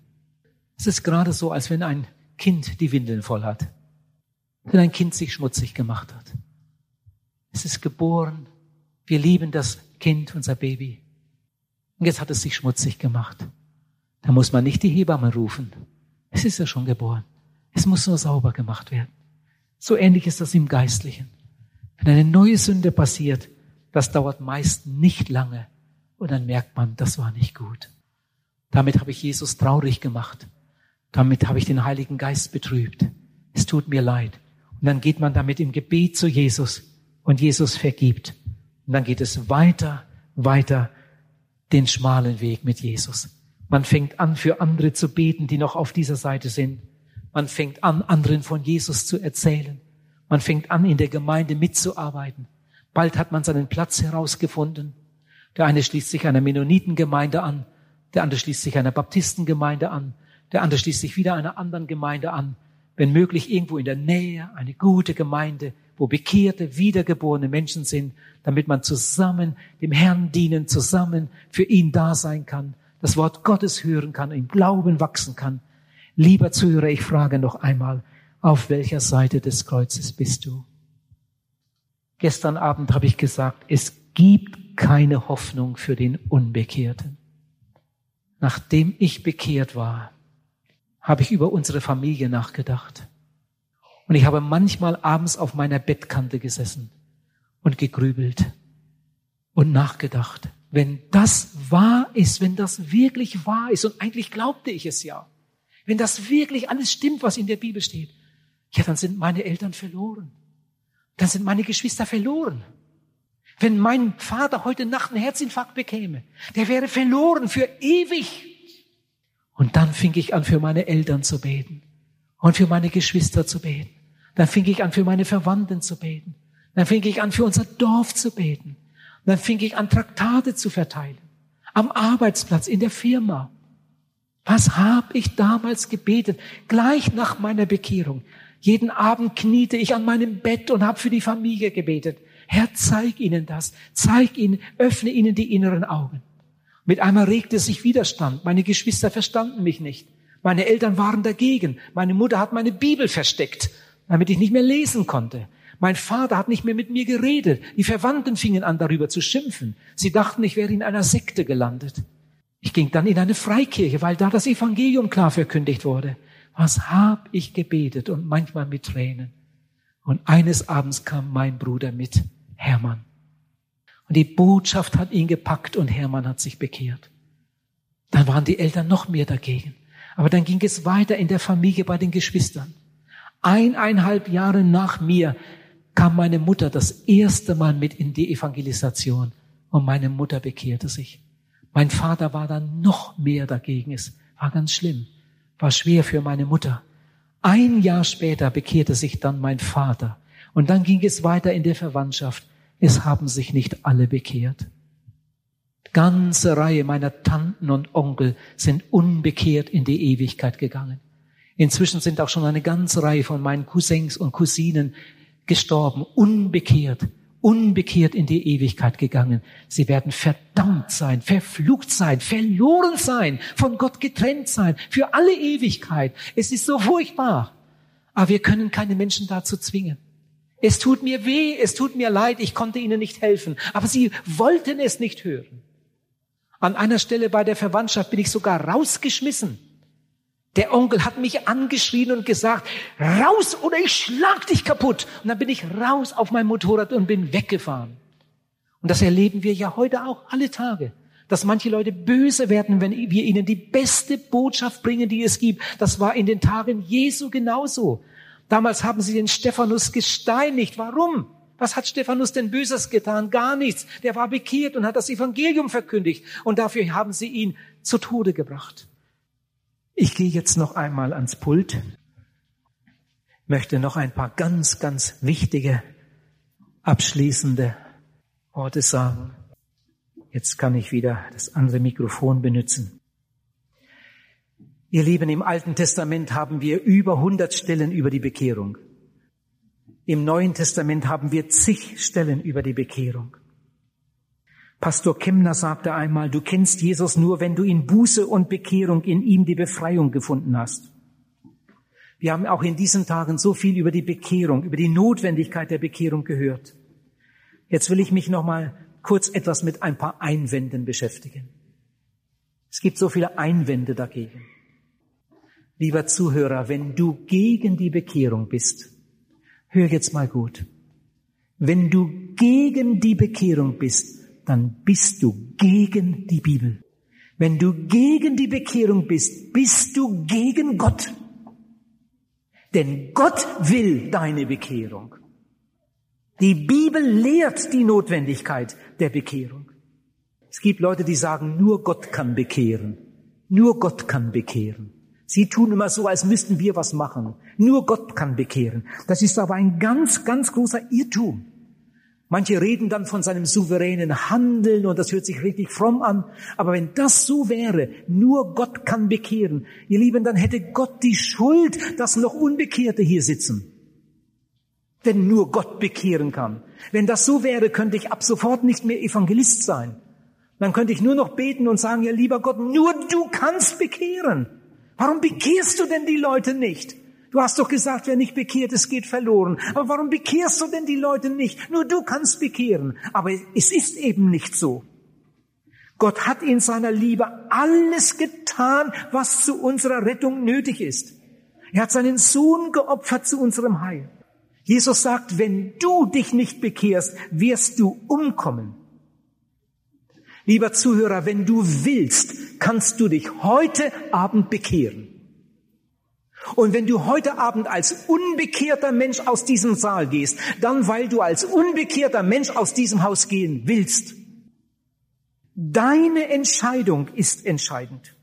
Es ist gerade so, als wenn ein Kind die Windeln voll hat. Wenn ein Kind sich schmutzig gemacht hat. Es ist geboren. Wir lieben das Kind, unser Baby. Und jetzt hat es sich schmutzig gemacht. Da muss man nicht die Hebamme rufen. Es ist ja schon geboren. Es muss nur sauber gemacht werden. So ähnlich ist das im Geistlichen. Wenn eine neue Sünde passiert, das dauert meist nicht lange und dann merkt man, das war nicht gut. Damit habe ich Jesus traurig gemacht. Damit habe ich den Heiligen Geist betrübt. Es tut mir leid. Und dann geht man damit im Gebet zu Jesus und Jesus vergibt. Und dann geht es weiter, weiter den schmalen Weg mit Jesus. Man fängt an, für andere zu beten, die noch auf dieser Seite sind. Man fängt an, anderen von Jesus zu erzählen. Man fängt an, in der Gemeinde mitzuarbeiten. Bald hat man seinen Platz herausgefunden. Der eine schließt sich einer Mennonitengemeinde an, der andere schließt sich einer Baptistengemeinde an, der andere schließt sich wieder einer anderen Gemeinde an. Wenn möglich irgendwo in der Nähe eine gute Gemeinde, wo bekehrte, wiedergeborene Menschen sind, damit man zusammen dem Herrn dienen, zusammen für ihn da sein kann, das Wort Gottes hören kann, im Glauben wachsen kann. Lieber Zuhörer, ich frage noch einmal, auf welcher Seite des Kreuzes bist du? Gestern Abend habe ich gesagt, es gibt keine Hoffnung für den Unbekehrten. Nachdem ich bekehrt war, habe ich über unsere Familie nachgedacht. Und ich habe manchmal abends auf meiner Bettkante gesessen und gegrübelt und nachgedacht. Wenn das wahr ist, wenn das wirklich wahr ist, und eigentlich glaubte ich es ja, wenn das wirklich alles stimmt, was in der Bibel steht, ja, dann sind meine Eltern verloren. Dann sind meine Geschwister verloren. Wenn mein Vater heute Nacht einen Herzinfarkt bekäme, der wäre verloren für ewig. Und dann fing ich an, für meine Eltern zu beten und für meine Geschwister zu beten. Dann fing ich an, für meine Verwandten zu beten. Dann fing ich an, für unser Dorf zu beten. Dann fing ich an, Traktate zu verteilen. Am Arbeitsplatz, in der Firma. Was habe ich damals gebetet? Gleich nach meiner Bekehrung. Jeden Abend kniete ich an meinem Bett und habe für die Familie gebetet. Herr, zeig ihnen das. Zeig ihnen, öffne ihnen die inneren Augen. Mit einmal regte sich Widerstand. Meine Geschwister verstanden mich nicht. Meine Eltern waren dagegen. Meine Mutter hat meine Bibel versteckt, damit ich nicht mehr lesen konnte. Mein Vater hat nicht mehr mit mir geredet. Die Verwandten fingen an, darüber zu schimpfen. Sie dachten, ich wäre in einer Sekte gelandet. Ich ging dann in eine Freikirche, weil da das Evangelium klar verkündigt wurde. Was hab ich gebetet und manchmal mit Tränen. Und eines Abends kam mein Bruder mit, Hermann. Und die Botschaft hat ihn gepackt und Hermann hat sich bekehrt. Dann waren die Eltern noch mehr dagegen. Aber dann ging es weiter in der Familie bei den Geschwistern. Eineinhalb Jahre nach mir kam meine Mutter das erste Mal mit in die Evangelisation und meine Mutter bekehrte sich. Mein Vater war dann noch mehr dagegen. Es war ganz schlimm, war schwer für meine Mutter. Ein Jahr später bekehrte sich dann mein Vater. Und dann ging es weiter in der Verwandtschaft. Es haben sich nicht alle bekehrt. Ganze Reihe meiner Tanten und Onkel sind unbekehrt in die Ewigkeit gegangen. Inzwischen sind auch schon eine ganze Reihe von meinen Cousins und Cousinen gestorben, unbekehrt, unbekehrt in die Ewigkeit gegangen. Sie werden verdammt sein, verflucht sein, verloren sein, von Gott getrennt sein, für alle Ewigkeit. Es ist so furchtbar. Aber wir können keine Menschen dazu zwingen. Es tut mir weh, es tut mir leid, ich konnte ihnen nicht helfen, aber sie wollten es nicht hören. An einer Stelle bei der Verwandtschaft bin ich sogar rausgeschmissen. Der Onkel hat mich angeschrien und gesagt, raus oder ich schlag dich kaputt. Und dann bin ich raus auf mein Motorrad und bin weggefahren. Und das erleben wir ja heute auch alle Tage. Dass manche Leute böse werden, wenn wir ihnen die beste Botschaft bringen, die es gibt. Das war in den Tagen Jesu genauso. Damals haben sie den Stephanus gesteinigt. Warum? Was hat Stephanus denn Böses getan? Gar nichts. Der war bekehrt und hat das Evangelium verkündigt. Und dafür haben sie ihn zu Tode gebracht. Ich gehe jetzt noch einmal ans Pult, möchte noch ein paar ganz, ganz wichtige, abschließende Worte sagen. Jetzt kann ich wieder das andere Mikrofon benutzen. Ihr Lieben, im Alten Testament haben wir über 100 Stellen über die Bekehrung. Im Neuen Testament haben wir zig Stellen über die Bekehrung. Pastor Kemner sagte einmal, du kennst Jesus nur, wenn du in Buße und Bekehrung in ihm die Befreiung gefunden hast. Wir haben auch in diesen Tagen so viel über die Bekehrung, über die Notwendigkeit der Bekehrung gehört. Jetzt will ich mich noch mal kurz etwas mit ein paar Einwänden beschäftigen. Es gibt so viele Einwände dagegen. Lieber Zuhörer, wenn du gegen die Bekehrung bist, hör jetzt mal gut. Wenn du gegen die Bekehrung bist, dann bist du gegen die Bibel. Wenn du gegen die Bekehrung bist, bist du gegen Gott. Denn Gott will deine Bekehrung. Die Bibel lehrt die Notwendigkeit der Bekehrung. Es gibt Leute, die sagen, nur Gott kann bekehren. Nur Gott kann bekehren. Sie tun immer so, als müssten wir was machen. Nur Gott kann bekehren. Das ist aber ein ganz, ganz großer Irrtum. Manche reden dann von seinem souveränen Handeln und das hört sich richtig fromm an. Aber wenn das so wäre, nur Gott kann bekehren, ihr Lieben, dann hätte Gott die Schuld, dass noch Unbekehrte hier sitzen. Wenn nur Gott bekehren kann. Wenn das so wäre, könnte ich ab sofort nicht mehr Evangelist sein. Dann könnte ich nur noch beten und sagen, ja lieber Gott, nur du kannst bekehren. Warum bekehrst du denn die Leute nicht? Du hast doch gesagt, wer nicht bekehrt ist, geht verloren. Aber warum bekehrst du denn die Leute nicht? Nur du kannst bekehren. Aber es ist eben nicht so. Gott hat in seiner Liebe alles getan, was zu unserer Rettung nötig ist. Er hat seinen Sohn geopfert zu unserem Heil. Jesus sagt, wenn du dich nicht bekehrst, wirst du umkommen. Lieber Zuhörer, wenn du willst, kannst du dich heute Abend bekehren. Und wenn du heute Abend als unbekehrter Mensch aus diesem Saal gehst, dann weil du als unbekehrter Mensch aus diesem Haus gehen willst. Deine Entscheidung ist entscheidend.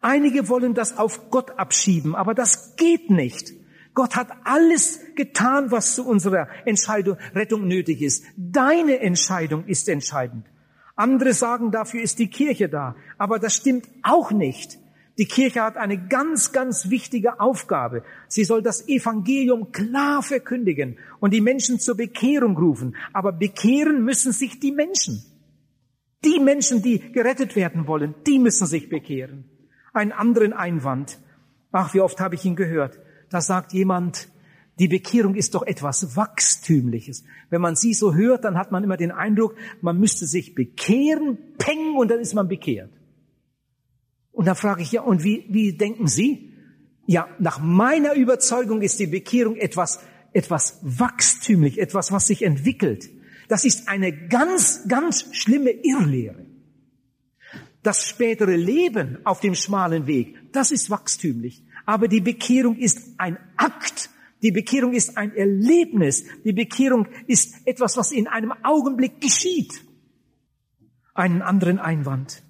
Einige wollen das auf Gott abschieben, aber das geht nicht. Gott hat alles getan, was zu unserer Entscheidung, Rettung nötig ist. Deine Entscheidung ist entscheidend. Andere sagen, dafür ist die Kirche da. Aber das stimmt auch nicht. Die Kirche hat eine ganz, ganz wichtige Aufgabe. Sie soll das Evangelium klar verkündigen und die Menschen zur Bekehrung rufen. Aber bekehren müssen sich die Menschen. Die Menschen, die gerettet werden wollen, die müssen sich bekehren. Einen anderen Einwand. Ach, wie oft habe ich ihn gehört. Da sagt jemand, die Bekehrung ist doch etwas Wachstümliches. Wenn man sie so hört, dann hat man immer den Eindruck, man müsste sich bekehren, peng, und dann ist man bekehrt. Und da frage ich, ja, und wie, wie denken Sie? Ja, nach meiner Überzeugung ist die Bekehrung etwas, etwas wachstümlich, etwas, was sich entwickelt. Das ist eine ganz, ganz schlimme Irrlehre. Das spätere Leben auf dem schmalen Weg, das ist wachstümlich. Aber die Bekehrung ist ein Akt die Bekehrung ist ein Erlebnis. Die Bekehrung ist etwas, was in einem Augenblick geschieht. Einen anderen Einwand.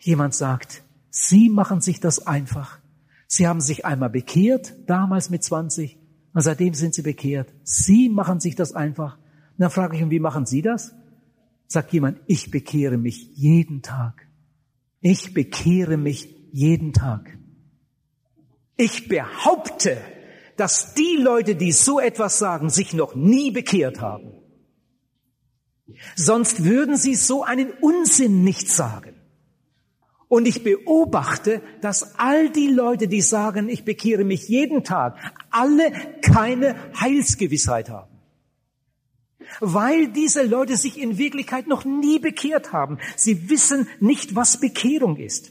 Jemand sagt, Sie machen sich das einfach. Sie haben sich einmal bekehrt, damals mit 20, und seitdem sind Sie bekehrt. Sie machen sich das einfach. Und dann frage ich, und wie machen Sie das? Sagt jemand, ich bekehre mich jeden Tag. Ich bekehre mich jeden Tag. Ich behaupte, dass die Leute, die so etwas sagen, sich noch nie bekehrt haben. Sonst würden sie so einen Unsinn nicht sagen. Und ich beobachte, dass all die Leute, die sagen, ich bekehre mich jeden Tag, alle keine Heilsgewissheit haben. Weil diese Leute sich in Wirklichkeit noch nie bekehrt haben. Sie wissen nicht, was Bekehrung ist.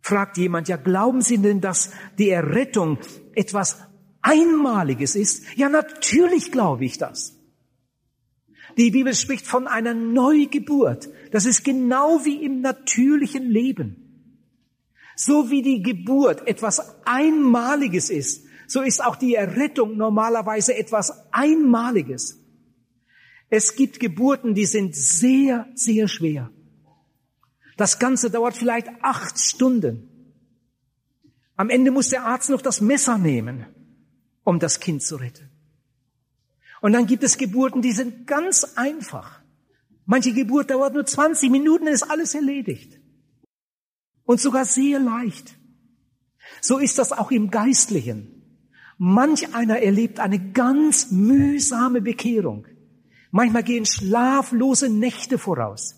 Fragt jemand, ja, glauben Sie denn, dass die Errettung etwas Einmaliges ist? Ja, natürlich glaube ich das. Die Bibel spricht von einer Neugeburt. Das ist genau wie im natürlichen Leben. So wie die Geburt etwas Einmaliges ist, so ist auch die Errettung normalerweise etwas Einmaliges. Es gibt Geburten, die sind sehr, sehr schwer. Das Ganze dauert vielleicht acht Stunden. Am Ende muss der Arzt noch das Messer nehmen, um das Kind zu retten. Und dann gibt es Geburten, die sind ganz einfach. Manche Geburt dauert nur 20 Minuten, dann ist alles erledigt. Und sogar sehr leicht. So ist das auch im Geistlichen. Manch einer erlebt eine ganz mühsame Bekehrung. Manchmal gehen schlaflose Nächte voraus.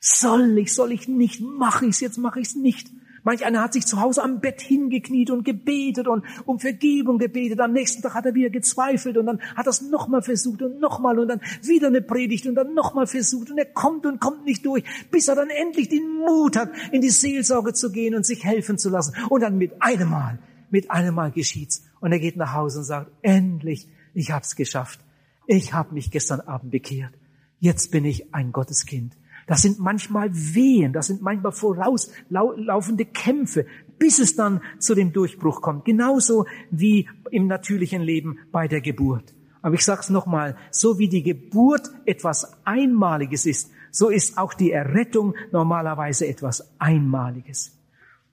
Soll ich, soll ich nicht, mache ich's, jetzt mache ich's nicht. Manch einer hat sich zu Hause am Bett hingekniet und gebetet und um Vergebung gebetet. Am nächsten Tag hat er wieder gezweifelt und dann hat er es nochmal versucht und nochmal und dann wieder eine Predigt und dann nochmal versucht und er kommt und kommt nicht durch, bis er dann endlich den Mut hat, in die Seelsorge zu gehen und sich helfen zu lassen. Und dann mit einem Mal, mit einem Mal geschieht's. Und er geht nach Hause und sagt, endlich, ich hab's geschafft. Ich habe mich gestern Abend bekehrt. Jetzt bin ich ein Gotteskind. Das sind manchmal Wehen, das sind manchmal vorauslaufende Kämpfe, bis es dann zu dem Durchbruch kommt. Genauso wie im natürlichen Leben bei der Geburt. Aber ich sage es nochmal, so wie die Geburt etwas Einmaliges ist, so ist auch die Errettung normalerweise etwas Einmaliges.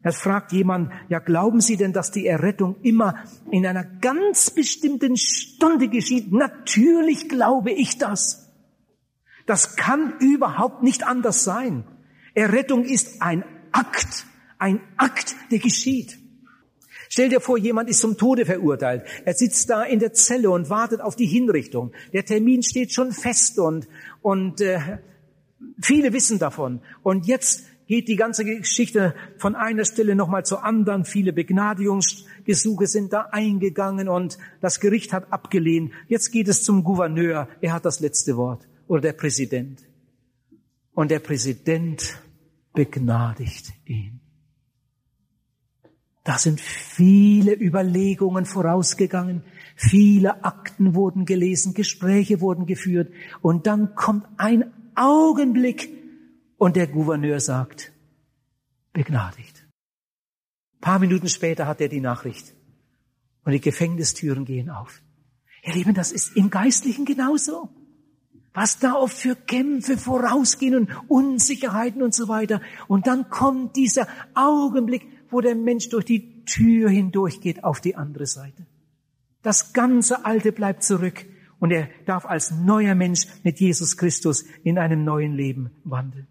Es fragt jemand, ja, glauben Sie denn, dass die Errettung immer in einer ganz bestimmten Stunde geschieht? Natürlich glaube ich das. Das kann überhaupt nicht anders sein. Errettung ist ein Akt, ein Akt, der geschieht. Stell dir vor, jemand ist zum Tode verurteilt. Er sitzt da in der Zelle und wartet auf die Hinrichtung. Der Termin steht schon fest und, und äh, viele wissen davon. Und jetzt geht die ganze Geschichte von einer Stelle nochmal zur anderen. Viele Begnadigungsgesuche sind da eingegangen und das Gericht hat abgelehnt. Jetzt geht es zum Gouverneur. Er hat das letzte Wort. Oder der Präsident. Und der Präsident begnadigt ihn. Da sind viele Überlegungen vorausgegangen, viele Akten wurden gelesen, Gespräche wurden geführt und dann kommt ein Augenblick, und der Gouverneur sagt, begnadigt. Ein paar Minuten später hat er die Nachricht. Und die Gefängnistüren gehen auf. Ihr Lieben, das ist im Geistlichen genauso. Was da oft für Kämpfe vorausgehen und Unsicherheiten und so weiter. Und dann kommt dieser Augenblick, wo der Mensch durch die Tür hindurchgeht auf die andere Seite. Das ganze Alte bleibt zurück und er darf als neuer Mensch mit Jesus Christus in einem neuen Leben wandeln.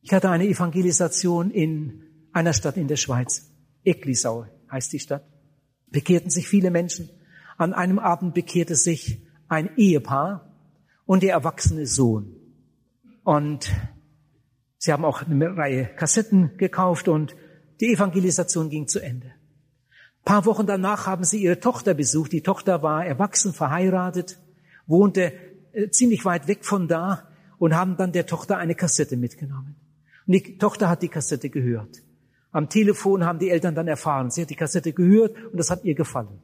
Ich hatte eine Evangelisation in einer Stadt in der Schweiz. Eglisau heißt die Stadt. Bekehrten sich viele Menschen. An einem Abend bekehrte sich ein Ehepaar und der erwachsene Sohn. Und sie haben auch eine Reihe Kassetten gekauft und die Evangelisation ging zu Ende. Ein paar Wochen danach haben sie ihre Tochter besucht. Die Tochter war erwachsen, verheiratet, wohnte äh, ziemlich weit weg von da und haben dann der Tochter eine Kassette mitgenommen. Und die Tochter hat die Kassette gehört. Am Telefon haben die Eltern dann erfahren, sie hat die Kassette gehört und das hat ihr gefallen.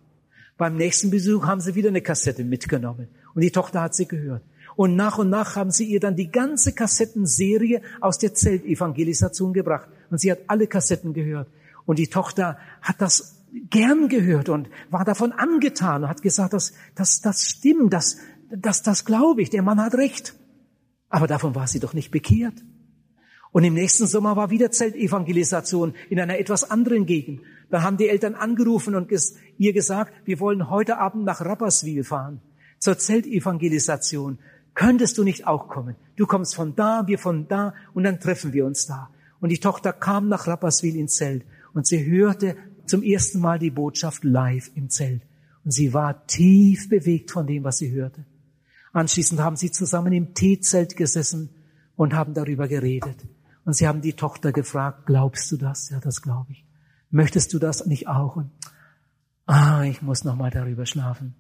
Beim nächsten Besuch haben sie wieder eine Kassette mitgenommen und die Tochter hat sie gehört. Und nach und nach haben sie ihr dann die ganze Kassettenserie aus der Zeltevangelisation gebracht. Und sie hat alle Kassetten gehört. Und die Tochter hat das gern gehört und war davon angetan und hat gesagt, das, das, das stimmt, das, das, das glaube ich, der Mann hat recht. Aber davon war sie doch nicht bekehrt. Und im nächsten Sommer war wieder Zeltevangelisation in einer etwas anderen Gegend. Da haben die Eltern angerufen und ihr gesagt, wir wollen heute Abend nach Rapperswil fahren zur Zeltevangelisation. Könntest du nicht auch kommen? Du kommst von da, wir von da und dann treffen wir uns da. Und die Tochter kam nach Rapperswil ins Zelt und sie hörte zum ersten Mal die Botschaft live im Zelt. Und sie war tief bewegt von dem, was sie hörte. Anschließend haben sie zusammen im Teezelt gesessen und haben darüber geredet. Und sie haben die Tochter gefragt, glaubst du das? Ja, das glaube ich. Möchtest du das nicht auch? Und, ah, ich muss noch mal darüber schlafen.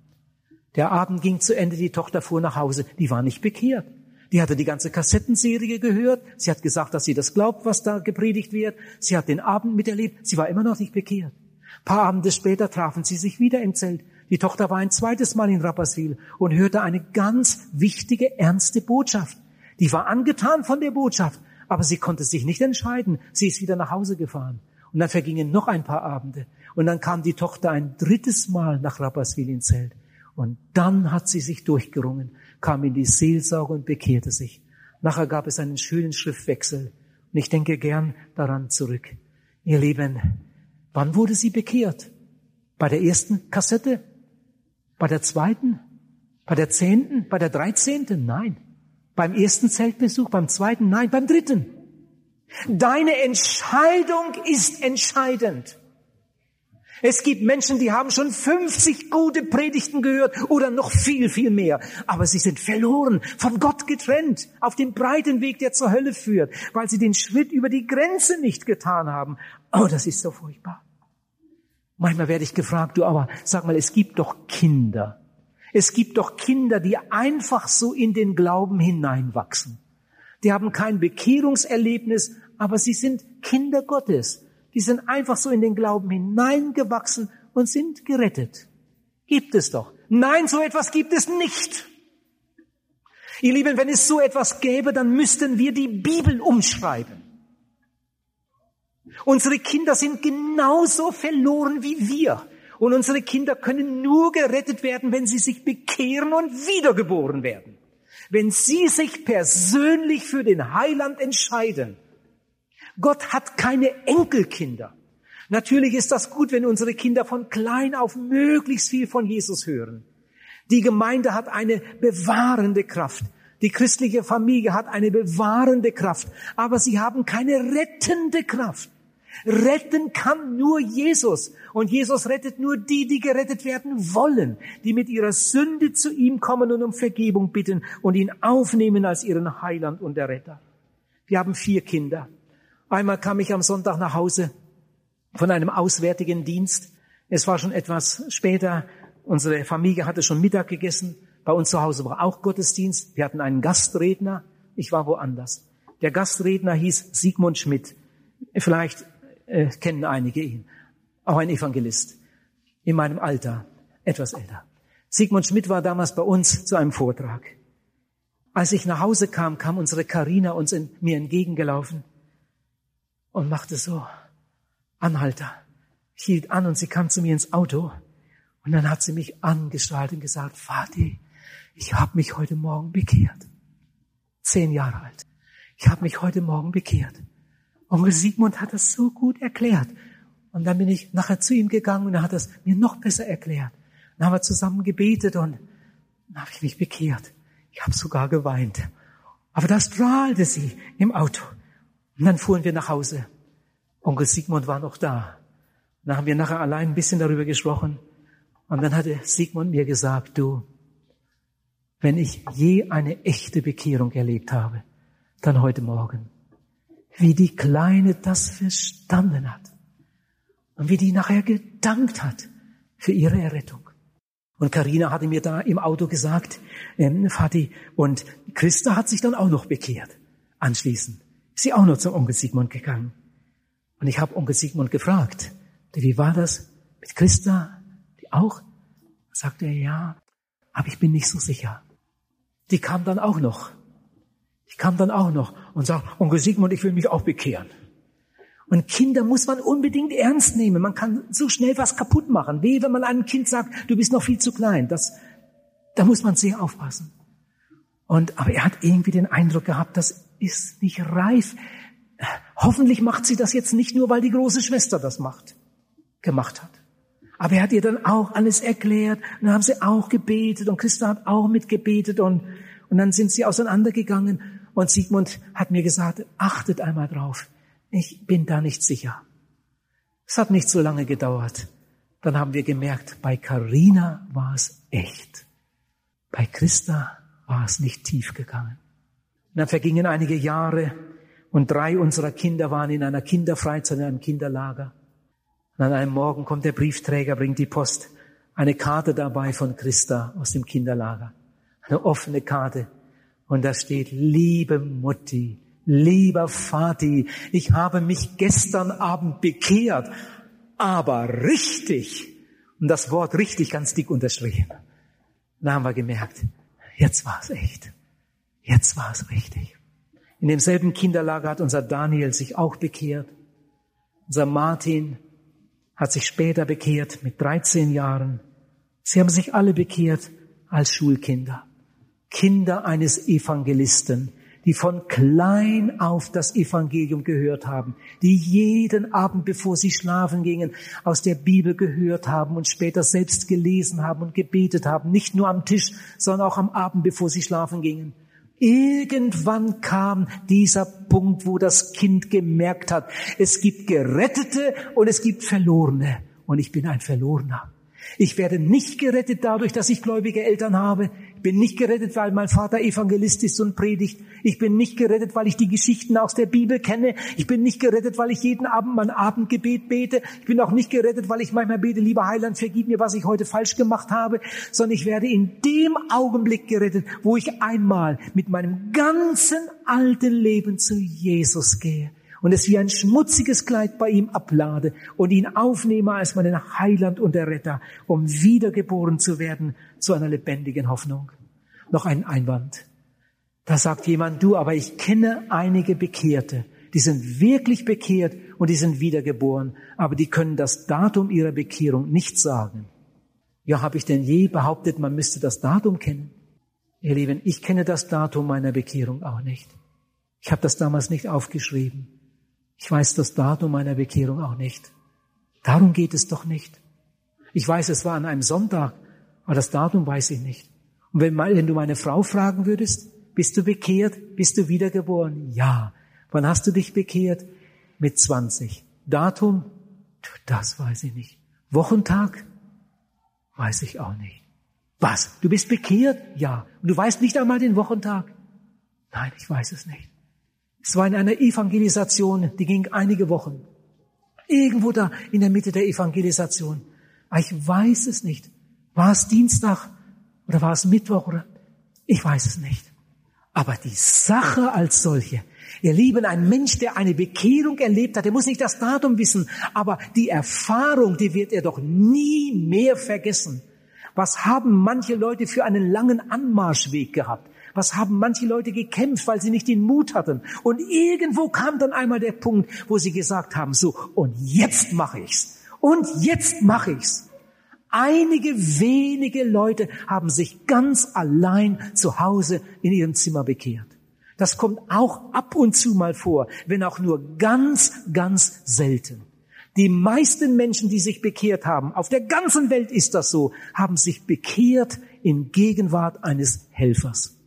Der Abend ging zu Ende, die Tochter fuhr nach Hause. Die war nicht bekehrt. Die hatte die ganze Kassettenserie gehört. Sie hat gesagt, dass sie das glaubt, was da gepredigt wird. Sie hat den Abend miterlebt. Sie war immer noch nicht bekehrt. Ein paar Abende später trafen sie sich wieder im Zelt. Die Tochter war ein zweites Mal in Rapperswil und hörte eine ganz wichtige, ernste Botschaft. Die war angetan von der Botschaft, aber sie konnte sich nicht entscheiden. Sie ist wieder nach Hause gefahren. Und dann vergingen noch ein paar Abende. Und dann kam die Tochter ein drittes Mal nach Rapperswil ins Zelt. Und dann hat sie sich durchgerungen, kam in die Seelsorge und bekehrte sich. Nachher gab es einen schönen Schriftwechsel. Und ich denke gern daran zurück. Ihr Lieben, wann wurde sie bekehrt? Bei der ersten Kassette? Bei der zweiten? Bei der zehnten? Bei der dreizehnten? Nein. Beim ersten Zeltbesuch? Beim zweiten? Nein. Beim dritten. Deine Entscheidung ist entscheidend. Es gibt Menschen, die haben schon 50 gute Predigten gehört oder noch viel, viel mehr. Aber sie sind verloren, von Gott getrennt, auf dem breiten Weg, der zur Hölle führt, weil sie den Schritt über die Grenze nicht getan haben. Oh, das ist so furchtbar. Manchmal werde ich gefragt, du, aber sag mal, es gibt doch Kinder. Es gibt doch Kinder, die einfach so in den Glauben hineinwachsen. Die haben kein Bekehrungserlebnis, aber sie sind Kinder Gottes. Die sind einfach so in den Glauben hineingewachsen und sind gerettet. Gibt es doch. Nein, so etwas gibt es nicht. Ihr Lieben, wenn es so etwas gäbe, dann müssten wir die Bibel umschreiben. Unsere Kinder sind genauso verloren wie wir. Und unsere Kinder können nur gerettet werden, wenn sie sich bekehren und wiedergeboren werden. Wenn sie sich persönlich für den Heiland entscheiden. Gott hat keine Enkelkinder. Natürlich ist das gut, wenn unsere Kinder von klein auf möglichst viel von Jesus hören. Die Gemeinde hat eine bewahrende Kraft. Die christliche Familie hat eine bewahrende Kraft. Aber sie haben keine rettende Kraft. Retten kann nur Jesus. Und Jesus rettet nur die, die gerettet werden wollen, die mit ihrer Sünde zu ihm kommen und um Vergebung bitten und ihn aufnehmen als ihren Heiland und der Retter. Wir haben vier Kinder. Einmal kam ich am Sonntag nach Hause von einem auswärtigen Dienst. Es war schon etwas später. Unsere Familie hatte schon Mittag gegessen. Bei uns zu Hause war auch Gottesdienst. Wir hatten einen Gastredner. Ich war woanders. Der Gastredner hieß Sigmund Schmidt. Vielleicht äh, kennen einige ihn. Auch ein Evangelist. In meinem Alter. Etwas älter. Sigmund Schmidt war damals bei uns zu einem Vortrag. Als ich nach Hause kam, kam unsere Karina uns in, mir entgegengelaufen und machte so Anhalter. hielt an und sie kam zu mir ins Auto und dann hat sie mich angestrahlt und gesagt, Vati, ich habe mich heute Morgen bekehrt. Zehn Jahre alt. Ich habe mich heute Morgen bekehrt. Onkel Sigmund hat das so gut erklärt. Und dann bin ich nachher zu ihm gegangen und er hat das mir noch besser erklärt. Dann haben wir zusammen gebetet und dann habe ich mich bekehrt. Ich habe sogar geweint. Aber da strahlte sie im Auto. Und dann fuhren wir nach Hause. Onkel Sigmund war noch da. Dann haben wir nachher allein ein bisschen darüber gesprochen. Und dann hatte Sigmund mir gesagt, du, wenn ich je eine echte Bekehrung erlebt habe, dann heute Morgen wie die Kleine das verstanden hat und wie die nachher gedankt hat für ihre Errettung. Und Karina hatte mir da im Auto gesagt, ähm, Vati, und Christa hat sich dann auch noch bekehrt. Anschließend sie auch noch zum Onkel Sigmund gegangen. Und ich habe Onkel Sigmund gefragt, wie war das mit Christa? Die auch? Sagte er, ja, aber ich bin nicht so sicher. Die kam dann auch noch. Ich kam dann auch noch und sagt, Onkel Sigmund, ich will mich auch bekehren. Und Kinder muss man unbedingt ernst nehmen. Man kann so schnell was kaputt machen. Wie wenn man einem Kind sagt, du bist noch viel zu klein. Das, da muss man sehr aufpassen. Und, aber er hat irgendwie den Eindruck gehabt, das ist nicht reif. Hoffentlich macht sie das jetzt nicht nur, weil die große Schwester das macht, gemacht hat. Aber er hat ihr dann auch alles erklärt. Und dann haben sie auch gebetet und Christa hat auch mitgebetet und, und dann sind sie auseinandergegangen und Sigmund hat mir gesagt, achtet einmal drauf. Ich bin da nicht sicher. Es hat nicht so lange gedauert. Dann haben wir gemerkt, bei Carina war es echt. Bei Christa war es nicht tief gegangen. Dann vergingen einige Jahre und drei unserer Kinder waren in einer Kinderfreizeit, in einem Kinderlager. Und an einem Morgen kommt der Briefträger, bringt die Post, eine Karte dabei von Christa aus dem Kinderlager. Eine offene Karte. Und da steht, liebe Mutti, lieber Vati, ich habe mich gestern Abend bekehrt, aber richtig. Und das Wort richtig ganz dick unterstrichen. Da haben wir gemerkt, jetzt war es echt. Jetzt war es richtig. In demselben Kinderlager hat unser Daniel sich auch bekehrt. Unser Martin hat sich später bekehrt mit 13 Jahren. Sie haben sich alle bekehrt als Schulkinder. Kinder eines Evangelisten, die von klein auf das Evangelium gehört haben, die jeden Abend, bevor sie schlafen gingen, aus der Bibel gehört haben und später selbst gelesen haben und gebetet haben, nicht nur am Tisch, sondern auch am Abend, bevor sie schlafen gingen. Irgendwann kam dieser Punkt, wo das Kind gemerkt hat, es gibt Gerettete und es gibt Verlorene. Und ich bin ein Verlorener. Ich werde nicht gerettet dadurch, dass ich gläubige Eltern habe. Ich bin nicht gerettet, weil mein Vater Evangelist ist und predigt. Ich bin nicht gerettet, weil ich die Geschichten aus der Bibel kenne. Ich bin nicht gerettet, weil ich jeden Abend mein Abendgebet bete. Ich bin auch nicht gerettet, weil ich manchmal bete, lieber Heiland, vergib mir, was ich heute falsch gemacht habe, sondern ich werde in dem Augenblick gerettet, wo ich einmal mit meinem ganzen alten Leben zu Jesus gehe und es wie ein schmutziges Kleid bei ihm ablade und ihn aufnehme als meinen Heiland und Erretter, um wiedergeboren zu werden zu einer lebendigen Hoffnung. Noch ein Einwand. Da sagt jemand, du, aber ich kenne einige Bekehrte, die sind wirklich bekehrt und die sind wiedergeboren, aber die können das Datum ihrer Bekehrung nicht sagen. Ja, habe ich denn je behauptet, man müsste das Datum kennen? Ihr Lieben, ich kenne das Datum meiner Bekehrung auch nicht. Ich habe das damals nicht aufgeschrieben. Ich weiß das Datum meiner Bekehrung auch nicht. Darum geht es doch nicht. Ich weiß, es war an einem Sonntag, aber das Datum weiß ich nicht. Und wenn, wenn du meine Frau fragen würdest, bist du bekehrt? Bist du wiedergeboren? Ja. Wann hast du dich bekehrt? Mit 20. Datum? Das weiß ich nicht. Wochentag? Weiß ich auch nicht. Was? Du bist bekehrt? Ja. Und du weißt nicht einmal den Wochentag? Nein, ich weiß es nicht. Es war in einer Evangelisation, die ging einige Wochen. Irgendwo da in der Mitte der Evangelisation. Aber ich weiß es nicht. War es Dienstag oder war es Mittwoch oder? Ich weiß es nicht. Aber die Sache als solche, ihr Lieben, ein Mensch, der eine Bekehrung erlebt hat, der muss nicht das Datum wissen, aber die Erfahrung, die wird er doch nie mehr vergessen. Was haben manche Leute für einen langen Anmarschweg gehabt? Was haben manche Leute gekämpft, weil sie nicht den Mut hatten? Und irgendwo kam dann einmal der Punkt, wo sie gesagt haben, so, und jetzt mache ich's. Und jetzt mache ich's. Einige wenige Leute haben sich ganz allein zu Hause in ihrem Zimmer bekehrt. Das kommt auch ab und zu mal vor, wenn auch nur ganz, ganz selten. Die meisten Menschen, die sich bekehrt haben, auf der ganzen Welt ist das so, haben sich bekehrt in Gegenwart eines Helfers.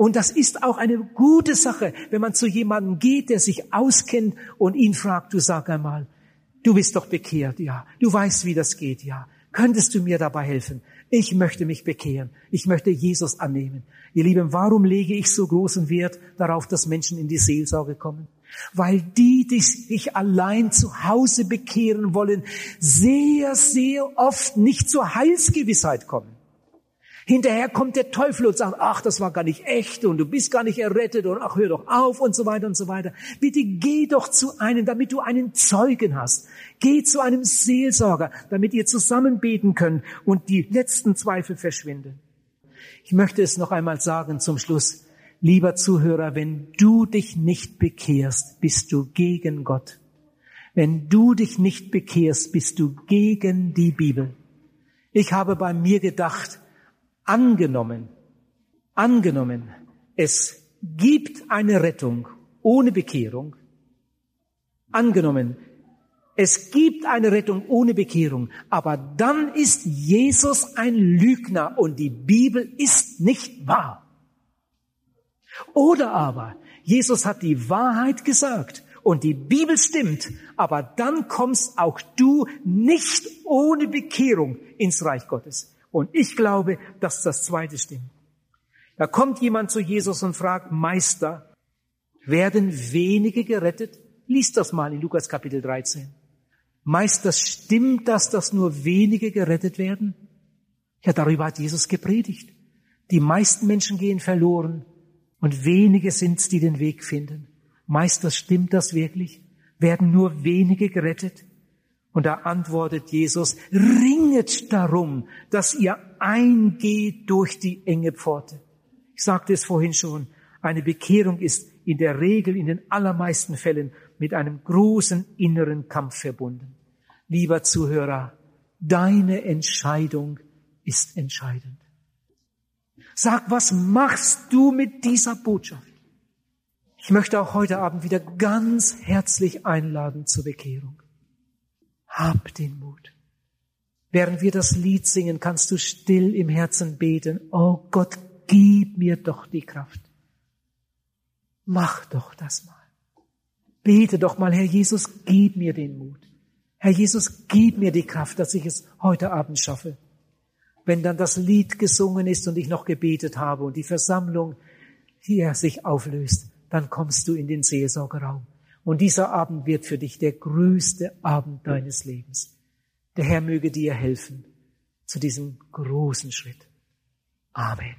Und das ist auch eine gute Sache, wenn man zu jemandem geht, der sich auskennt und ihn fragt, du sag einmal, du bist doch bekehrt, ja. Du weißt, wie das geht, ja. Könntest du mir dabei helfen? Ich möchte mich bekehren. Ich möchte Jesus annehmen. Ihr Lieben, warum lege ich so großen Wert darauf, dass Menschen in die Seelsorge kommen? Weil die, die sich allein zu Hause bekehren wollen, sehr, sehr oft nicht zur Heilsgewissheit kommen. Hinterher kommt der Teufel und sagt, ach, das war gar nicht echt und du bist gar nicht errettet und ach, hör doch auf und so weiter und so weiter. Bitte geh doch zu einem, damit du einen Zeugen hast. Geh zu einem Seelsorger, damit ihr zusammen beten könnt und die letzten Zweifel verschwinden. Ich möchte es noch einmal sagen zum Schluss. Lieber Zuhörer, wenn du dich nicht bekehrst, bist du gegen Gott. Wenn du dich nicht bekehrst, bist du gegen die Bibel. Ich habe bei mir gedacht, angenommen, angenommen, es gibt eine Rettung ohne Bekehrung, angenommen, es gibt eine Rettung ohne Bekehrung, aber dann ist Jesus ein Lügner und die Bibel ist nicht wahr. Oder aber Jesus hat die Wahrheit gesagt und die Bibel stimmt, aber dann kommst auch du nicht ohne Bekehrung ins Reich Gottes. Und ich glaube, dass das zweite stimmt. Da kommt jemand zu Jesus und fragt, Meister, werden wenige gerettet? Lies das mal in Lukas Kapitel 13. Meister, stimmt das, dass nur wenige gerettet werden? Ja, darüber hat Jesus gepredigt. Die meisten Menschen gehen verloren und wenige sind's, die den Weg finden. Meister, stimmt das wirklich? Werden nur wenige gerettet? Und da antwortet Jesus, ringet darum, dass ihr eingeht durch die enge Pforte. Ich sagte es vorhin schon, eine Bekehrung ist in der Regel, in den allermeisten Fällen mit einem großen inneren Kampf verbunden. Lieber Zuhörer, deine Entscheidung ist entscheidend. Sag, was machst du mit dieser Botschaft? Ich möchte auch heute Abend wieder ganz herzlich einladen zur Bekehrung. Hab den Mut. Während wir das Lied singen, kannst du still im Herzen beten. Oh Gott, gib mir doch die Kraft. Mach doch das mal. Bete doch mal, Herr Jesus, gib mir den Mut. Herr Jesus, gib mir die Kraft, dass ich es heute Abend schaffe. Wenn dann das Lied gesungen ist und ich noch gebetet habe und die Versammlung hier sich auflöst, dann kommst du in den Seelsorgeraum. Und dieser Abend wird für dich der größte Abend deines Lebens. Der Herr möge dir helfen zu diesem großen Schritt. Amen.